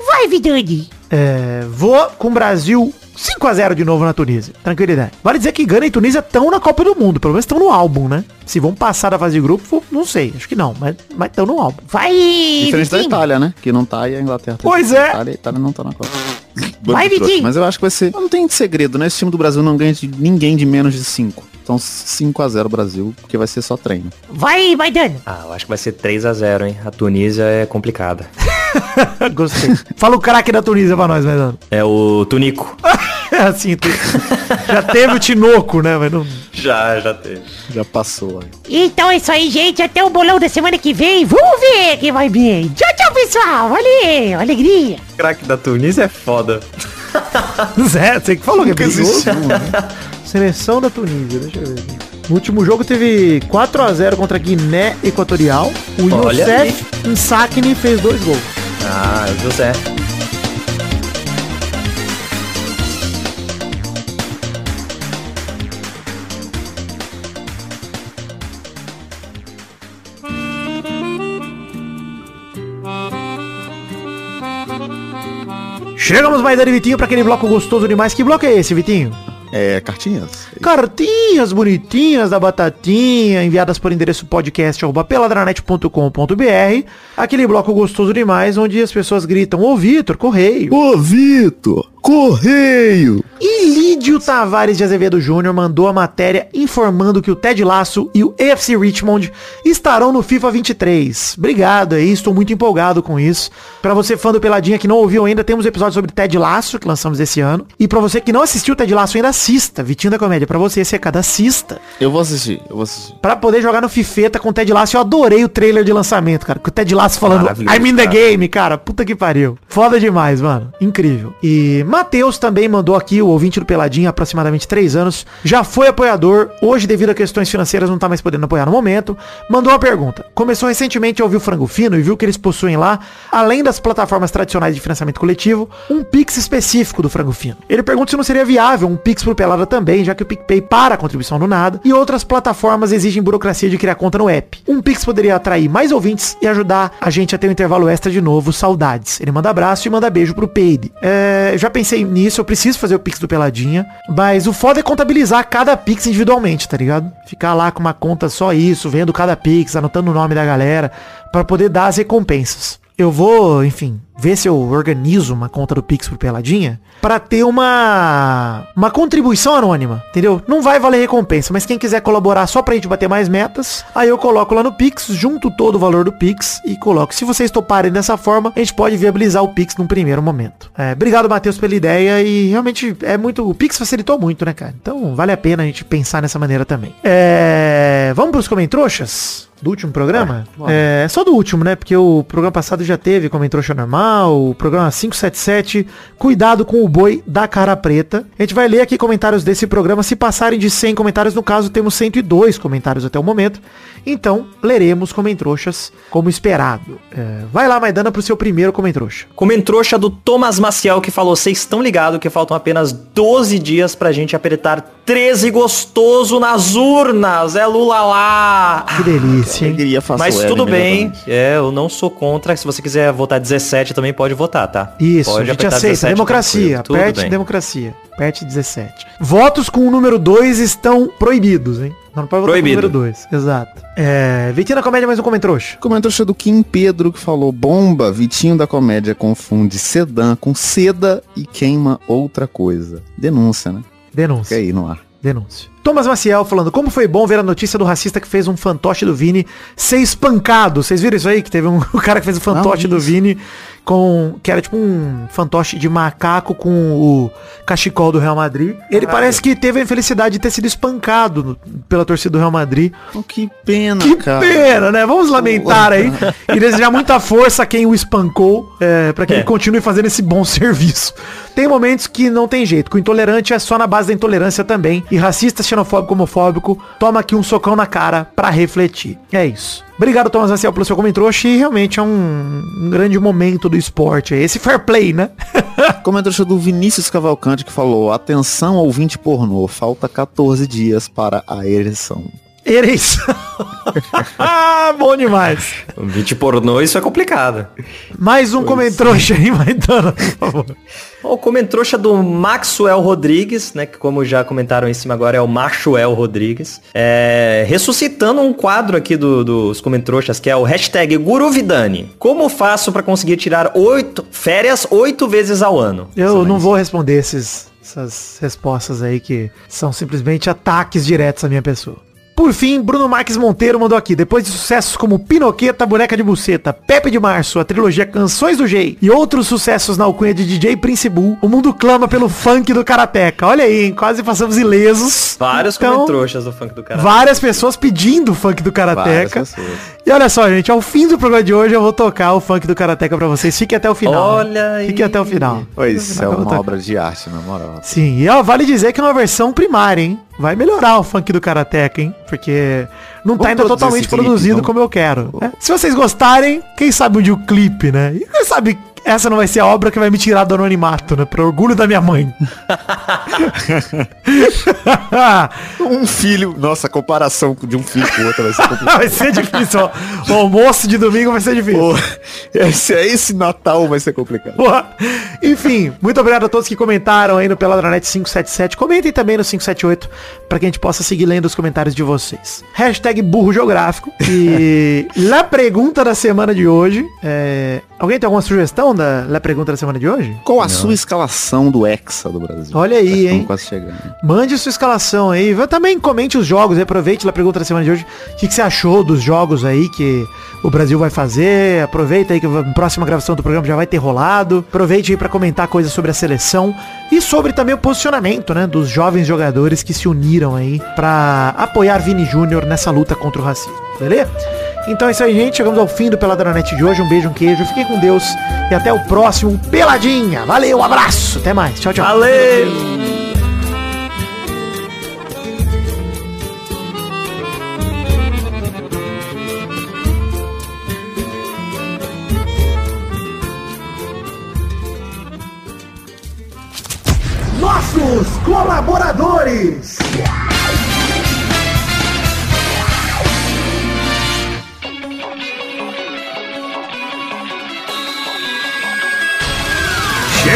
Vai, Vidani. É, vou com o Brasil 5 a 0 de novo na Tunísia. Tranquilidade. Vale dizer que Gana e Tunísia estão na Copa do Mundo. Pelo menos estão no álbum, né? Se vão passar da fase de grupo, não sei. Acho que não. Mas estão no álbum. Vai, Diferente da. Itália, né? Que não tá e a Inglaterra tá. Pois A é. Itália, a Itália não tá na Copa. Vai. Vitinho. Mas eu acho que vai ser. Não tem segredo, né? Esse time do Brasil não ganha de ninguém de menos de 5. Então 5x0 Brasil, porque vai ser só treino. Vai, Maidana. Ah, eu acho que vai ser 3 a 0 hein? A Tunísia é complicada. Gostei. Fala o craque da Tunísia pra nós, Maidana. É o Tunico. É assim, tu- já teve o Tinoco, né? Mas não... já, já teve. Já passou. aí. Então é isso aí, gente. Até o bolão da semana que vem. Vamos ver quem vai bem. Tchau, tchau, pessoal. Valeu. Alegria. O craque da Tunísia é foda. Zé, você que falou que é perigoso. Seleção da Tunísia, deixa eu ver. aqui. No último jogo teve 4x0 contra a Guiné Equatorial. O Olha Youssef Nsakni fez dois gols. Ah, o José. Chegamos, Maidana e Vitinho, pra aquele bloco gostoso demais. Que bloco é esse, Vitinho? É, cartinhas. Cartinhas bonitinhas da Batatinha, enviadas por endereço podcast.peladranet.com.br. Aquele bloco gostoso demais, onde as pessoas gritam, ô Vitor, correio. Ô, Vitor! Correio! E Lídio Tavares de Azevedo Júnior mandou a matéria informando que o Ted Lasso e o AFC Richmond estarão no FIFA 23. Obrigado aí, estou muito empolgado com isso. Pra você fã do Peladinha que não ouviu ainda, temos episódio sobre Ted Lasso, que lançamos esse ano. E pra você que não assistiu Ted Lasso ainda, assista. Vitinho da Comédia, pra você esse recado, assista. Eu vou assistir, eu vou assistir. Pra poder jogar no Fifeta com o Ted Lasso, eu adorei o trailer de lançamento, cara. Com o Ted Lasso falando, I'm in the cara. game, cara. Puta que pariu. Foda demais, mano. Incrível. E Matheus também mandou aqui, o ouvinte do Peladinho, aproximadamente 3 anos. Já foi apoiador. Hoje, devido a questões financeiras, não tá mais podendo apoiar no momento. Mandou uma pergunta. Começou recentemente a ouvir o Frango Fino e viu que eles possuem lá, além das plataformas tradicionais de financiamento coletivo, um Pix específico do Frango Fino. Ele pergunta se não seria viável um Pix pro Pelada também, já que o PicPay para a contribuição do nada, e outras plataformas exigem burocracia de criar conta no app. Um Pix poderia atrair mais ouvintes e ajudar a gente a ter um intervalo extra de novo, saudades. Ele manda abraço e manda beijo pro Peide. É, já pensei nisso, eu preciso fazer o Pix do Peladinha, mas o foda é contabilizar cada Pix individualmente, tá ligado? Ficar lá com uma conta só isso, vendo cada Pix, anotando o nome da galera, pra poder dar as recompensas. Eu vou, enfim, ver se eu organizo uma conta do Pix pro Peladinha pra ter uma uma contribuição anônima, entendeu? Não vai valer recompensa, mas quem quiser colaborar só pra gente bater mais metas, aí eu coloco lá no Pix, junto todo o valor do Pix e coloco. Se vocês toparem dessa forma, a gente pode viabilizar o Pix num primeiro momento. É, obrigado, Matheus, pela ideia e realmente é muito... O Pix facilitou muito, né, cara? Então vale a pena a gente pensar nessa maneira também. É, vamos pros comentroxas? Do último programa? É, só do último, né? Porque o programa passado já teve Comentrouxa normal, o programa 577, cuidado com o boi da cara preta. A gente vai ler aqui comentários desse programa. Se passarem de 100 comentários, no caso, temos 102 comentários até o momento. Então, leremos Comentrouxas como esperado. É, vai lá, Maidana, pro seu primeiro Comentrouxa. Comentrouxa do Thomas Maciel que falou, vocês estão ligados que faltam apenas 12 dias pra gente apertar 13 gostoso nas urnas. É Lula lá. Que delícia, hein? Alegria Mas tudo bem, é, eu não sou contra. Se você quiser votar 17 também pode votar, tá? Isso, pode a gente aceita. 17, democracia. tudo Aperte bem. democracia. Aperte 17. Votos com o número 2 estão proibidos, hein? Não pode votar Proibido. com o número 2. Exato. É, Vitinho da Comédia, mais um comentrouxa. Comentário do Kim Pedro que falou bomba, Vitinho da comédia confunde sedã com seda e queima outra coisa. Denúncia, né? Denúncia. Fica aí no ar. Denúncia. Thomas Maciel falando, como foi bom ver a notícia do racista que fez um fantoche do Vini ser espancado. Vocês viram isso aí? Que teve um o cara que fez o fantoche Não, do. Vini com. Que era tipo um fantoche de macaco com o cachecol do Real Madrid. Ele parece que teve a infelicidade de ter sido espancado pela torcida do Real Madrid. Oh, que pena, Que cara. pena, né? Vamos lamentar aí e desejar muita força a quem o espancou, é, para que É. ele continue fazendo esse bom serviço. Tem momentos que não tem jeito, que o intolerante é só na base da intolerância também. E racista, xenofóbico, homofóbico, toma aqui um socão na cara pra refletir. É isso. Obrigado, Thomas Maciel, pelo seu comentário. E realmente é um, um grande momento do esporte. Esse fair play, né? Comentário do Vinícius Cavalcante que falou, atenção ouvinte pornô, falta 14 dias para a eleição. Ereição. ah, bom demais. Ouvinte pornô, isso é complicado. Mais um comentrouxa aí, Maidana, por favor. O comentrouxa do Maxwell Rodrigues, né? Que como já comentaram em cima agora, é o Maxwell Rodrigues. É, ressuscitando um quadro aqui do- dos comentrouxas, que é o hashtag Guruvidani. Como faço pra conseguir tirar oito férias oito vezes ao ano? Eu não vou responder esses, essas respostas aí que são simplesmente ataques diretos à minha pessoa. Por fim, Bruno Marques Monteiro mandou aqui, depois de sucessos como Pinoqueta, Boneca de Buceta, Pepe de Março, a trilogia Canções do Jay e outros sucessos na alcunha de DJ Prince Bull, o mundo clama pelo funk do Karateka. Olha aí, hein? quase passamos ilesos. Vários Então, comentrouxas do funk do cara. Várias pessoas pedindo o funk do pessoas. E olha só, gente, ao fim do programa de hoje eu vou tocar o funk do Karateka pra vocês. Fiquem até o final. Olha aí. Fiquem até o final. Pois é uma obra de arte, na moral. Sim, e ó, vale dizer que é uma versão primária, hein? Vai melhorar o funk do Karateka, hein? Porque não tá ainda totalmente clipe, produzido como eu quero. né? Se vocês gostarem, quem sabe um dia o clipe, né? E quem sabe essa não vai ser a obra que vai me tirar do anonimato, né? Pro orgulho da minha mãe. Um filho, nossa, a comparação de um filho com o outro vai ser complicado. vai ser difícil, ó. O almoço de domingo vai ser difícil. Pô, esse, esse Natal vai ser complicado. Porra. Enfim, muito obrigado a todos que comentaram aí no Peladranet 577. Comentem também no 578 para que a gente possa seguir lendo os comentários de vocês. Hashtag burro geográfico. E la pergunta da semana de hoje. é, Alguém tem alguma sugestão da la pergunta da semana de hoje? Qual a sua escalação do Hexa do Brasil? Olha aí, Estamos hein? quase chegando. Mande sua escalação aí. Também comente os jogos. aí, Aproveite a pergunta da semana de hoje. O que, que você achou dos jogos aí que o Brasil vai fazer? Aproveita aí que a próxima gravação do programa já vai ter rolado. Aproveite aí para comentar coisas sobre a seleção e sobre também o posicionamento, né, dos jovens jogadores que se uniram aí para apoiar Vini Júnior nessa luta contra o racismo. Beleza? Então é isso aí, gente. Chegamos ao fim do Peladranet de hoje. Um beijo, um queijo. Fiquem com Deus e até o próximo Peladinha. Valeu, um abraço. Até mais. Tchau, tchau. Valeu! nossos colaboradores.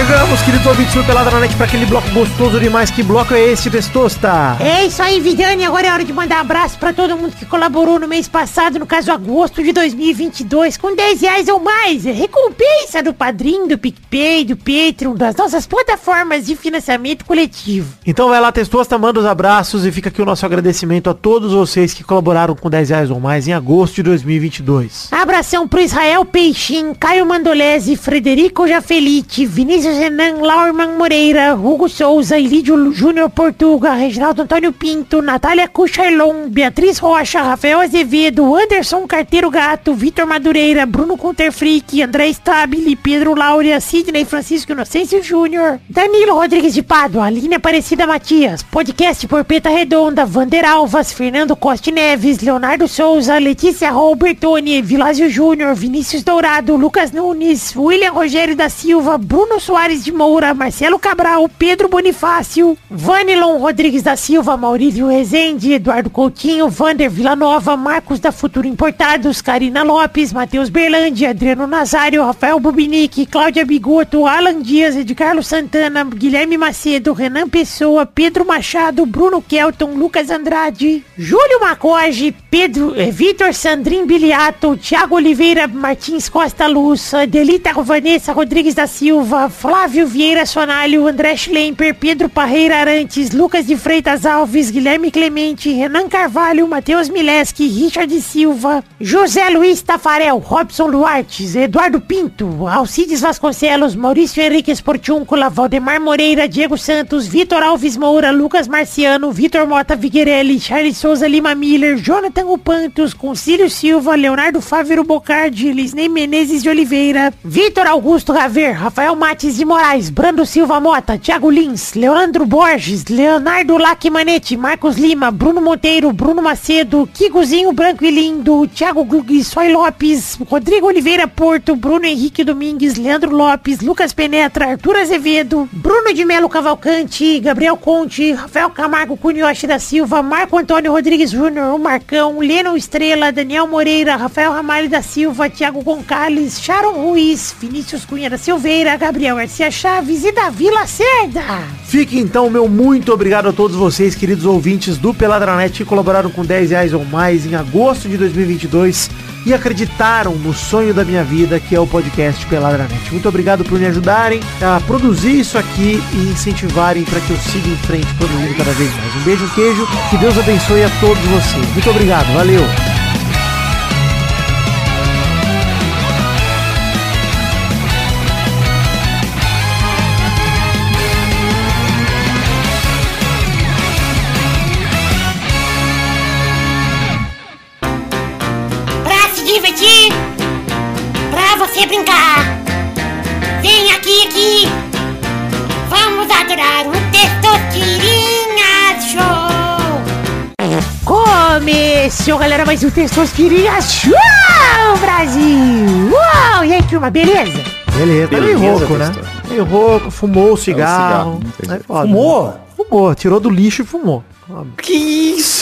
Chegamos, querido ouvinte do Pelada na Net, pra aquele bloco gostoso demais. Que bloco é esse, Testosta? É isso aí, Vidani. Agora é hora de mandar abraço pra todo mundo que colaborou no mês passado, no caso agosto de 2022, com 10 reais ou mais. É recompensa do Padrim, do PicPay, do Patreon, das nossas plataformas de financiamento coletivo. Então vai lá, Testosta, manda os abraços e fica aqui o nosso agradecimento a todos vocês que colaboraram com 10 reais ou mais em agosto de 2022. Abração pro Israel Peixin, Caio Mandolese, Frederico Jafelite, Vinícius Renan, Laurman Moreira, Hugo Souza, Ilídio Júnior Portuga, Reginaldo Antônio Pinto, Natália Cucharlon, Beatriz Rocha, Rafael Azevedo, Anderson Carteiro Gato, Vitor Madureira, Bruno Conterfrick, André Stabile, Pedro Laura, Sidney Francisco Inocêncio Júnior, Danilo Rodrigues de Pádua, Aline Aparecida Matias, Podcast Porpeta Redonda, Vander Alvas, Fernando Costa Neves, Leonardo Souza, Letícia Robertoni, Vilásio Júnior, Vinícius Dourado, Lucas Nunes, William Rogério da Silva, Bruno Soares de Moura, Marcelo Cabral, Pedro Bonifácio, Vanilon Rodrigues da Silva, Maurício Rezende, Eduardo Coutinho, Vander Villanova, Marcos da Futuro Importados, Karina Lopes, Matheus Berlandi, Adriano Nazário, Rafael Bubinique, Cláudia Bigoto, Alan Dias, Edcarlo Santana, Guilherme Macedo, Renan Pessoa, Pedro Machado, Bruno Kelton, Lucas Andrade, Júlio Macoge, Pedro, eh, Vitor Sandrin Biliato, Thiago Oliveira Martins Costa Luz, Adelita Vanessa Rodrigues da Silva, Flávio Vieira Sonalho, André Schlemper, Pedro Parreira Arantes, Lucas de Freitas Alves, Guilherme Clemente, Renan Carvalho, Matheus Mileski, Richard Silva, José Luiz Tafarel, Robson Luartes, Eduardo Pinto, Alcides Vasconcelos, Maurício Henrique Esportiúncula, Valdemar Moreira, Diego Santos, Vitor Alves Moura, Lucas Marciano, Vitor Mota Viguerelli, Charles Souza Lima Miller, Jonathan Upantos, Concílio Silva, Leonardo Fávero Bocardi, Lisney Menezes de Oliveira, Vitor Augusto Raver, Rafael Mates Vinícius de Moraes, Brando Silva Mota, Thiago Lins, Leandro Borges, Leonardo Lacmanetti, Marcos Lima, Bruno Monteiro, Bruno Macedo, Kikozinho Branco e Lindo, Thiago Soy Lopes, Rodrigo Oliveira Porto, Bruno Henrique Domingues, Leandro Lopes, Lucas Penetra, Arthur Azevedo, Bruno de Melo Cavalcante, Gabriel Conte, Rafael Camargo Cunhoche da Silva, Marco Antônio Rodrigues Júnior, o Marcão, Leno Estrela, Daniel Moreira, Rafael Ramalho da Silva, Thiago Goncalves, Sharon Ruiz, Vinícius Cunha da Silveira, Gabriel Garcia Chaves e Davi Lacerda. Fique então, meu muito obrigado a todos vocês, queridos ouvintes do Peladranet, que colaboraram com 10 reais ou mais em agosto de 2022 e acreditaram no sonho da minha vida, que é o podcast Peladranet. Muito obrigado por me ajudarem a produzir isso aqui e incentivarem para que eu siga em frente produzindo cada vez mais. Um beijo, um queijo, que Deus abençoe a todos vocês. Muito obrigado, valeu! Vem aqui, aqui. Vamos adorar o Testosterinha Show. Começou, galera, mais um Testosterinha Show, Brasil. Uau, e aí, turma, beleza? Beleza, tá meio Beleza, rouco, né? Meio rouco, fumou o cigarro. cigarro, tem Aí jeito. foda, Fumou? Fumou, tirou do lixo e fumou. Que isso?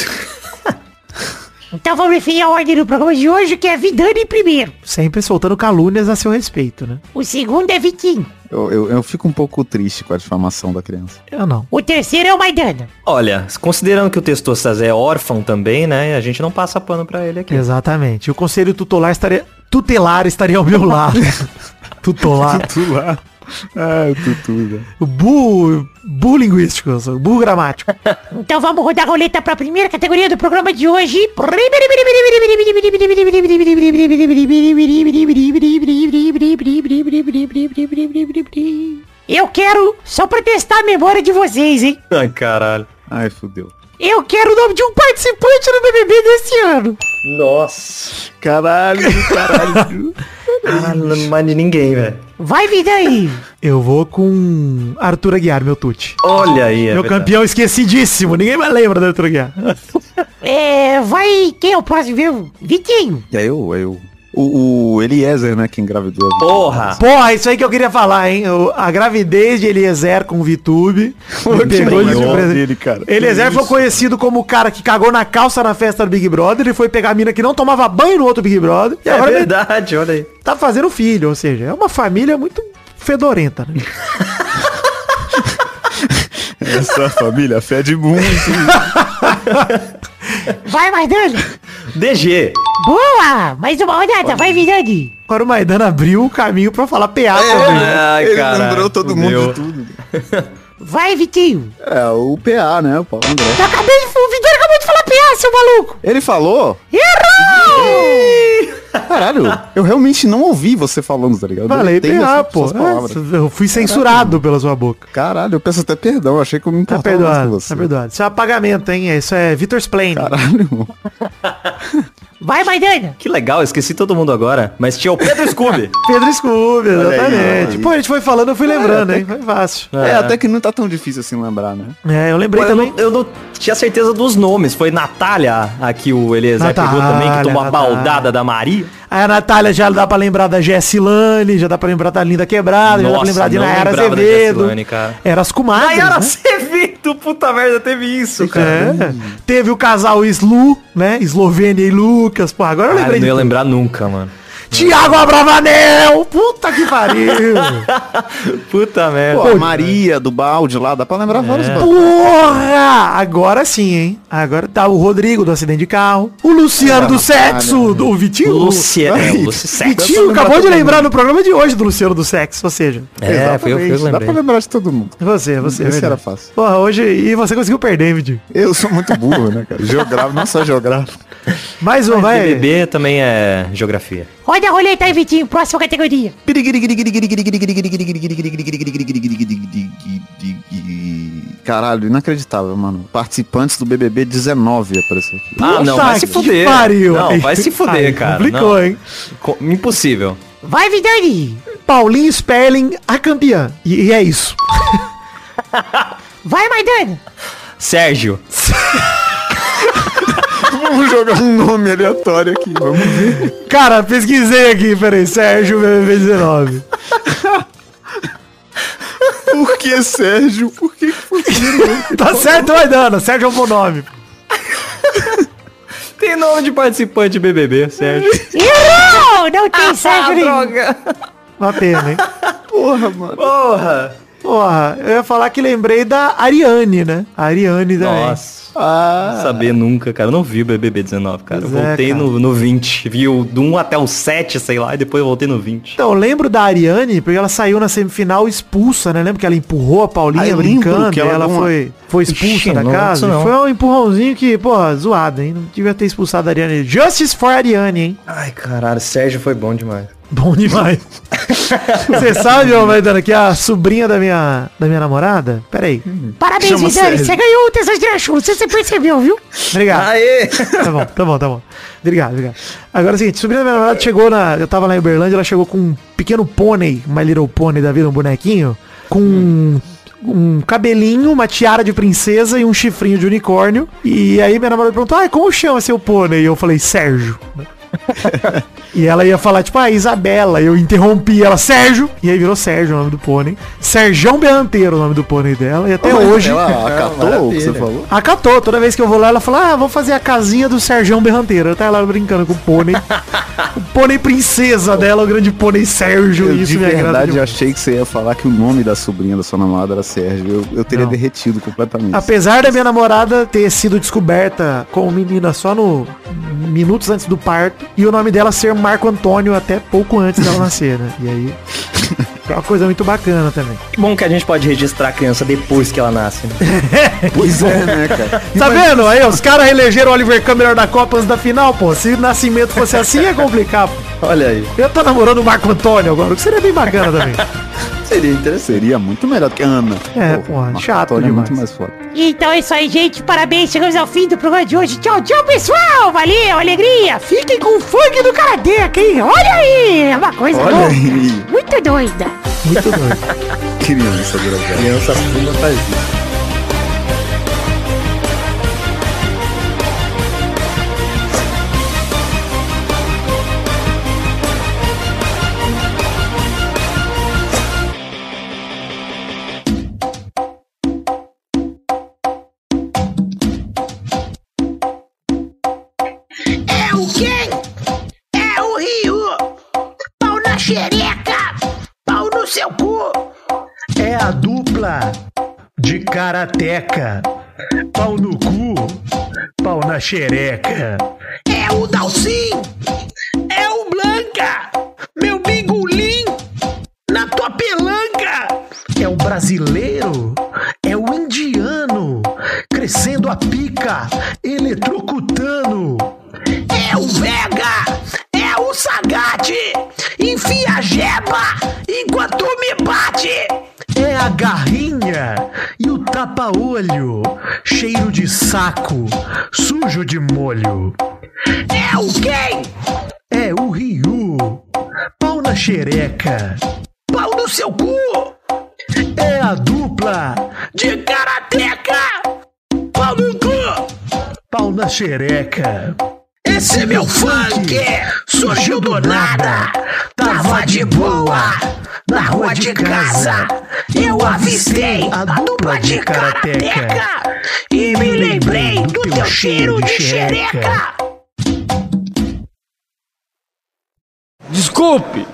Então vamos definir a ordem do programa de hoje, que é Vidani primeiro. Sempre soltando calúnias a seu respeito, né? O segundo é Vitinho. Eu, eu, eu fico um pouco triste com a difamação da criança. Eu não. O terceiro é o Maidana. Olha, considerando que o Testostas é órfão também, né? A gente não passa pano pra ele aqui. Exatamente. O conselho tutelar estaria, tutelar estaria ao meu lado. Tutelar. Tu lá. Ah, o tutu, né? O burro, burro linguístico, eu sou, burro gramático. Então vamos rodar a roleta para a primeira categoria do programa de hoje. Eu quero, só pra testar a memória de vocês, hein? Ai, caralho. Ai, fudeu. Eu quero o nome de um participante no BBB desse ano. Nossa. Caralho, caralho. Caralho, não mais de ninguém, velho. Vai, vida aí. Eu vou com Arthur Aguiar, meu tute. Olha aí, é meu verdade. campeão esquecidíssimo. Ninguém mais lembra do Arthur Aguiar. É, vai, quem é o próximo, viu? Vitinho. Aí eu, eu. O, o Eliezer, né, que engravidou. a Porra! Porra, isso aí que eu queria falar, hein? O- a gravidez de Eliezer com o VTube. me pegou de dele, cara. Eliezer Que foi isso? conhecido como o cara que cagou na calça na festa do Big Brother. Ele foi pegar a mina que não tomava banho no outro Big Brother. E É agora ele verdade, olha aí. tá fazendo filho. Ou seja, é uma família muito fedorenta, né? Essa família fede muito. Vai, Maidana. DG. Boa! Mais uma rodada, vai, Vidani. Agora o Maidana abriu o caminho pra falar PA É, também. Ai, Ele caralho, lembrou todo fudeu. mundo de tudo. Vai, Vitinho. É, o PA, né, o Paulo André. Eu acabei de... O Vidani acabou de falar PA, seu maluco. Ele falou? Errou! Caralho, eu realmente não ouvi você falando, tá ligado? Falei PA, essas- pô. É, eu fui censurado pela sua boca. Caralho, eu peço até perdão, achei que eu me Tá importava mais com perdoado, você. tá perdoado. Isso é apagamento, hein? Isso é Vitor Splain. Caralho. Vai, Maidana. Que legal, eu esqueci todo mundo agora. Mas tinha o Pedro Scooby. Pedro Scooby, exatamente. aí. Pô, a gente foi falando, eu fui lembrando, até hein? Foi fácil. É. até que não tá tão difícil assim lembrar, né? É, eu lembrei Pô, eu, também. não, eu não tinha certeza dos nomes. Foi Natália, aqui o Eliezer pegou também, que tomou a baldada da Maria. Aí a Natália já dá pra lembrar da Jessilane, já dá pra lembrar da Linda Quebrada, já dá pra Nossa, lembrar de Nayara Azevedo. Era as comadres, Nayara né? Azevedo, puta merda, teve isso, cara. É. Teve o casal Slu, né? Eslovênia e Lucas. Pô, agora eu lembrei eu não ia lembrar nunca, mano. Tiago Abravanel! Puta que pariu! Puta merda. Pô, Maria do balde lá, dá pra lembrar vários É. baldes. Porra! Agora sim, hein? Agora tá o Rodrigo do acidente de carro. O Luciano É, do Natália, sexo, do Vitinho. Luciano, é, Luci. Vitinho acabou de lembrar no programa de hoje do Luciano do sexo, ou seja. É, foi eu que eu Dá pra lembrei. lembrar de todo mundo. Você, você. Esse verdade. era fácil. Porra, hoje. E você conseguiu perder, hein, Vitinho? Eu sou muito burro, né, cara? Geográfico, não só geográfico. Mais um, vai. BBB também é geografia. Roda a roleta aí, Vitinho. Próxima categoria. Caralho, inacreditável, mano. Participantes do BBB 19 apareceu aqui. Ah, não, vai se fuder. Pariu. Não, vai se fuder, cara. Complicou, Não. hein? Co- Impossível. Vai, Vidani. Paulinho Sperling, a campeã. E, e é isso. Vai, Maidana. Sérgio. Vamos jogar um nome aleatório aqui. Vamos ver. Cara, pesquisei aqui, peraí. Sérgio BBB 19. Por que Sérgio? Por que que foi Tá certo, Maidana. Sérgio é um bom nome. Tem nome de participante de BBB, Sérgio. Errou! Não tem Sérgio nenhum. Uma pena, hein? Porra, mano. Porra. Porra, eu ia falar que lembrei da Ariane, né? A Ariane também. Nossa. Ah, Saber nunca, cara. Eu não vi o BBB 19, cara. Eu é, voltei cara. no, no 20. Vi o do 1 até o 7, sei lá, e depois eu voltei no 20. Então, eu lembro da Ariane, porque ela saiu na semifinal expulsa, né? Lembra que ela empurrou a Paulinha Ah, lembro brincando que e ela ela uma- foi, foi expulsa Ixi, da não, casa? não. Foi um empurrãozinho que, pô, zoado, hein? Não devia ter expulsado a Ariane. Justice for Ariane, hein? Ai, caralho, Sérgio foi bom demais. Bom demais. Você sabe, ô Maidana, que a sobrinha da minha, da minha namorada? Pera aí. Parabéns, Chama Vidani. Você ganhou o Tesão de Drachum. Você, você percebeu, viu? Obrigado. Aê! Tá bom, tá bom, tá bom. Obrigado, obrigado. Agora é o seguinte, sobrinha da minha namorada chegou na. Eu tava lá em Uberlândia, ela chegou com um pequeno pônei, My Little Pony da vida, um bonequinho, com um, um cabelinho, uma tiara de princesa e um chifrinho de unicórnio. E aí minha namorada perguntou, ah, como chama seu pônei? E eu falei, Sérgio. E ela ia falar, tipo, ah, Isabela. Eu interrompi ela, Sérgio. E aí virou Sérgio o nome do pônei. Serjão Berranteiro o nome do pônei dela. E até hoje. Ela acatou o que você falou? Acatou, toda vez que eu vou lá, ela fala, ah, vou fazer a casinha do Serjão Berranteiro. Eu tava lá brincando com o pônei. o pônei princesa dela, o grande pônei Sérgio. Eu, isso de me verdade, eu achei que você ia falar que o nome da sobrinha da sua namorada era Sérgio. Eu, eu teria Não. derretido completamente. Apesar da minha namorada ter sido descoberta como menina só no minutos antes do parto e o nome dela ser Marco Antônio até pouco antes dela nascer, né? E aí é uma coisa muito bacana também. Que bom que a gente pode registrar a criança depois que ela nasce. Né? Pois é, né, cara? Tá vendo? Aí os caras reelegeram o Oliver melhor da Copa antes da final, pô. Se o nascimento fosse assim, ia complicar, pô. Olha aí. Eu tô namorando o Marco Antônio agora, o que seria bem bacana também. Seria interessante. Seria muito melhor do que a Ana. É, porra, Marco chato Antônio é demais. muito mais foda. Então é isso aí, gente. Parabéns. Chegamos ao fim do programa de hoje. Tchau, tchau, pessoal. Valeu, alegria. Fiquem com o funk do Karadeca, hein? Olha aí. É uma coisa Olha louca. aí, Muito doida. Muito doido. criança. Criança funda karateca. Pau no cu, pau na xereca. É o Dalcin. É o Blanca. Meu bingolim. Na tua pelanca. É o brasileiro, é o indiano, crescendo a pica, eletrocutando. É o Vega. É o Sagate. Enfia a jeba enquanto me bate. É a garrinha tapa-olho, cheiro de saco, sujo de molho. É o quem? É o Ryu, pau na xereca. Pau no seu cu. É a dupla, De karateca. Pau no cu. pau na xereca. Esse meu funk surgiu do nada. Tava de boa na rua de casa. Eu avistei a dupla de karateca. E me lembrei do teu cheiro de xereca. Desculpe!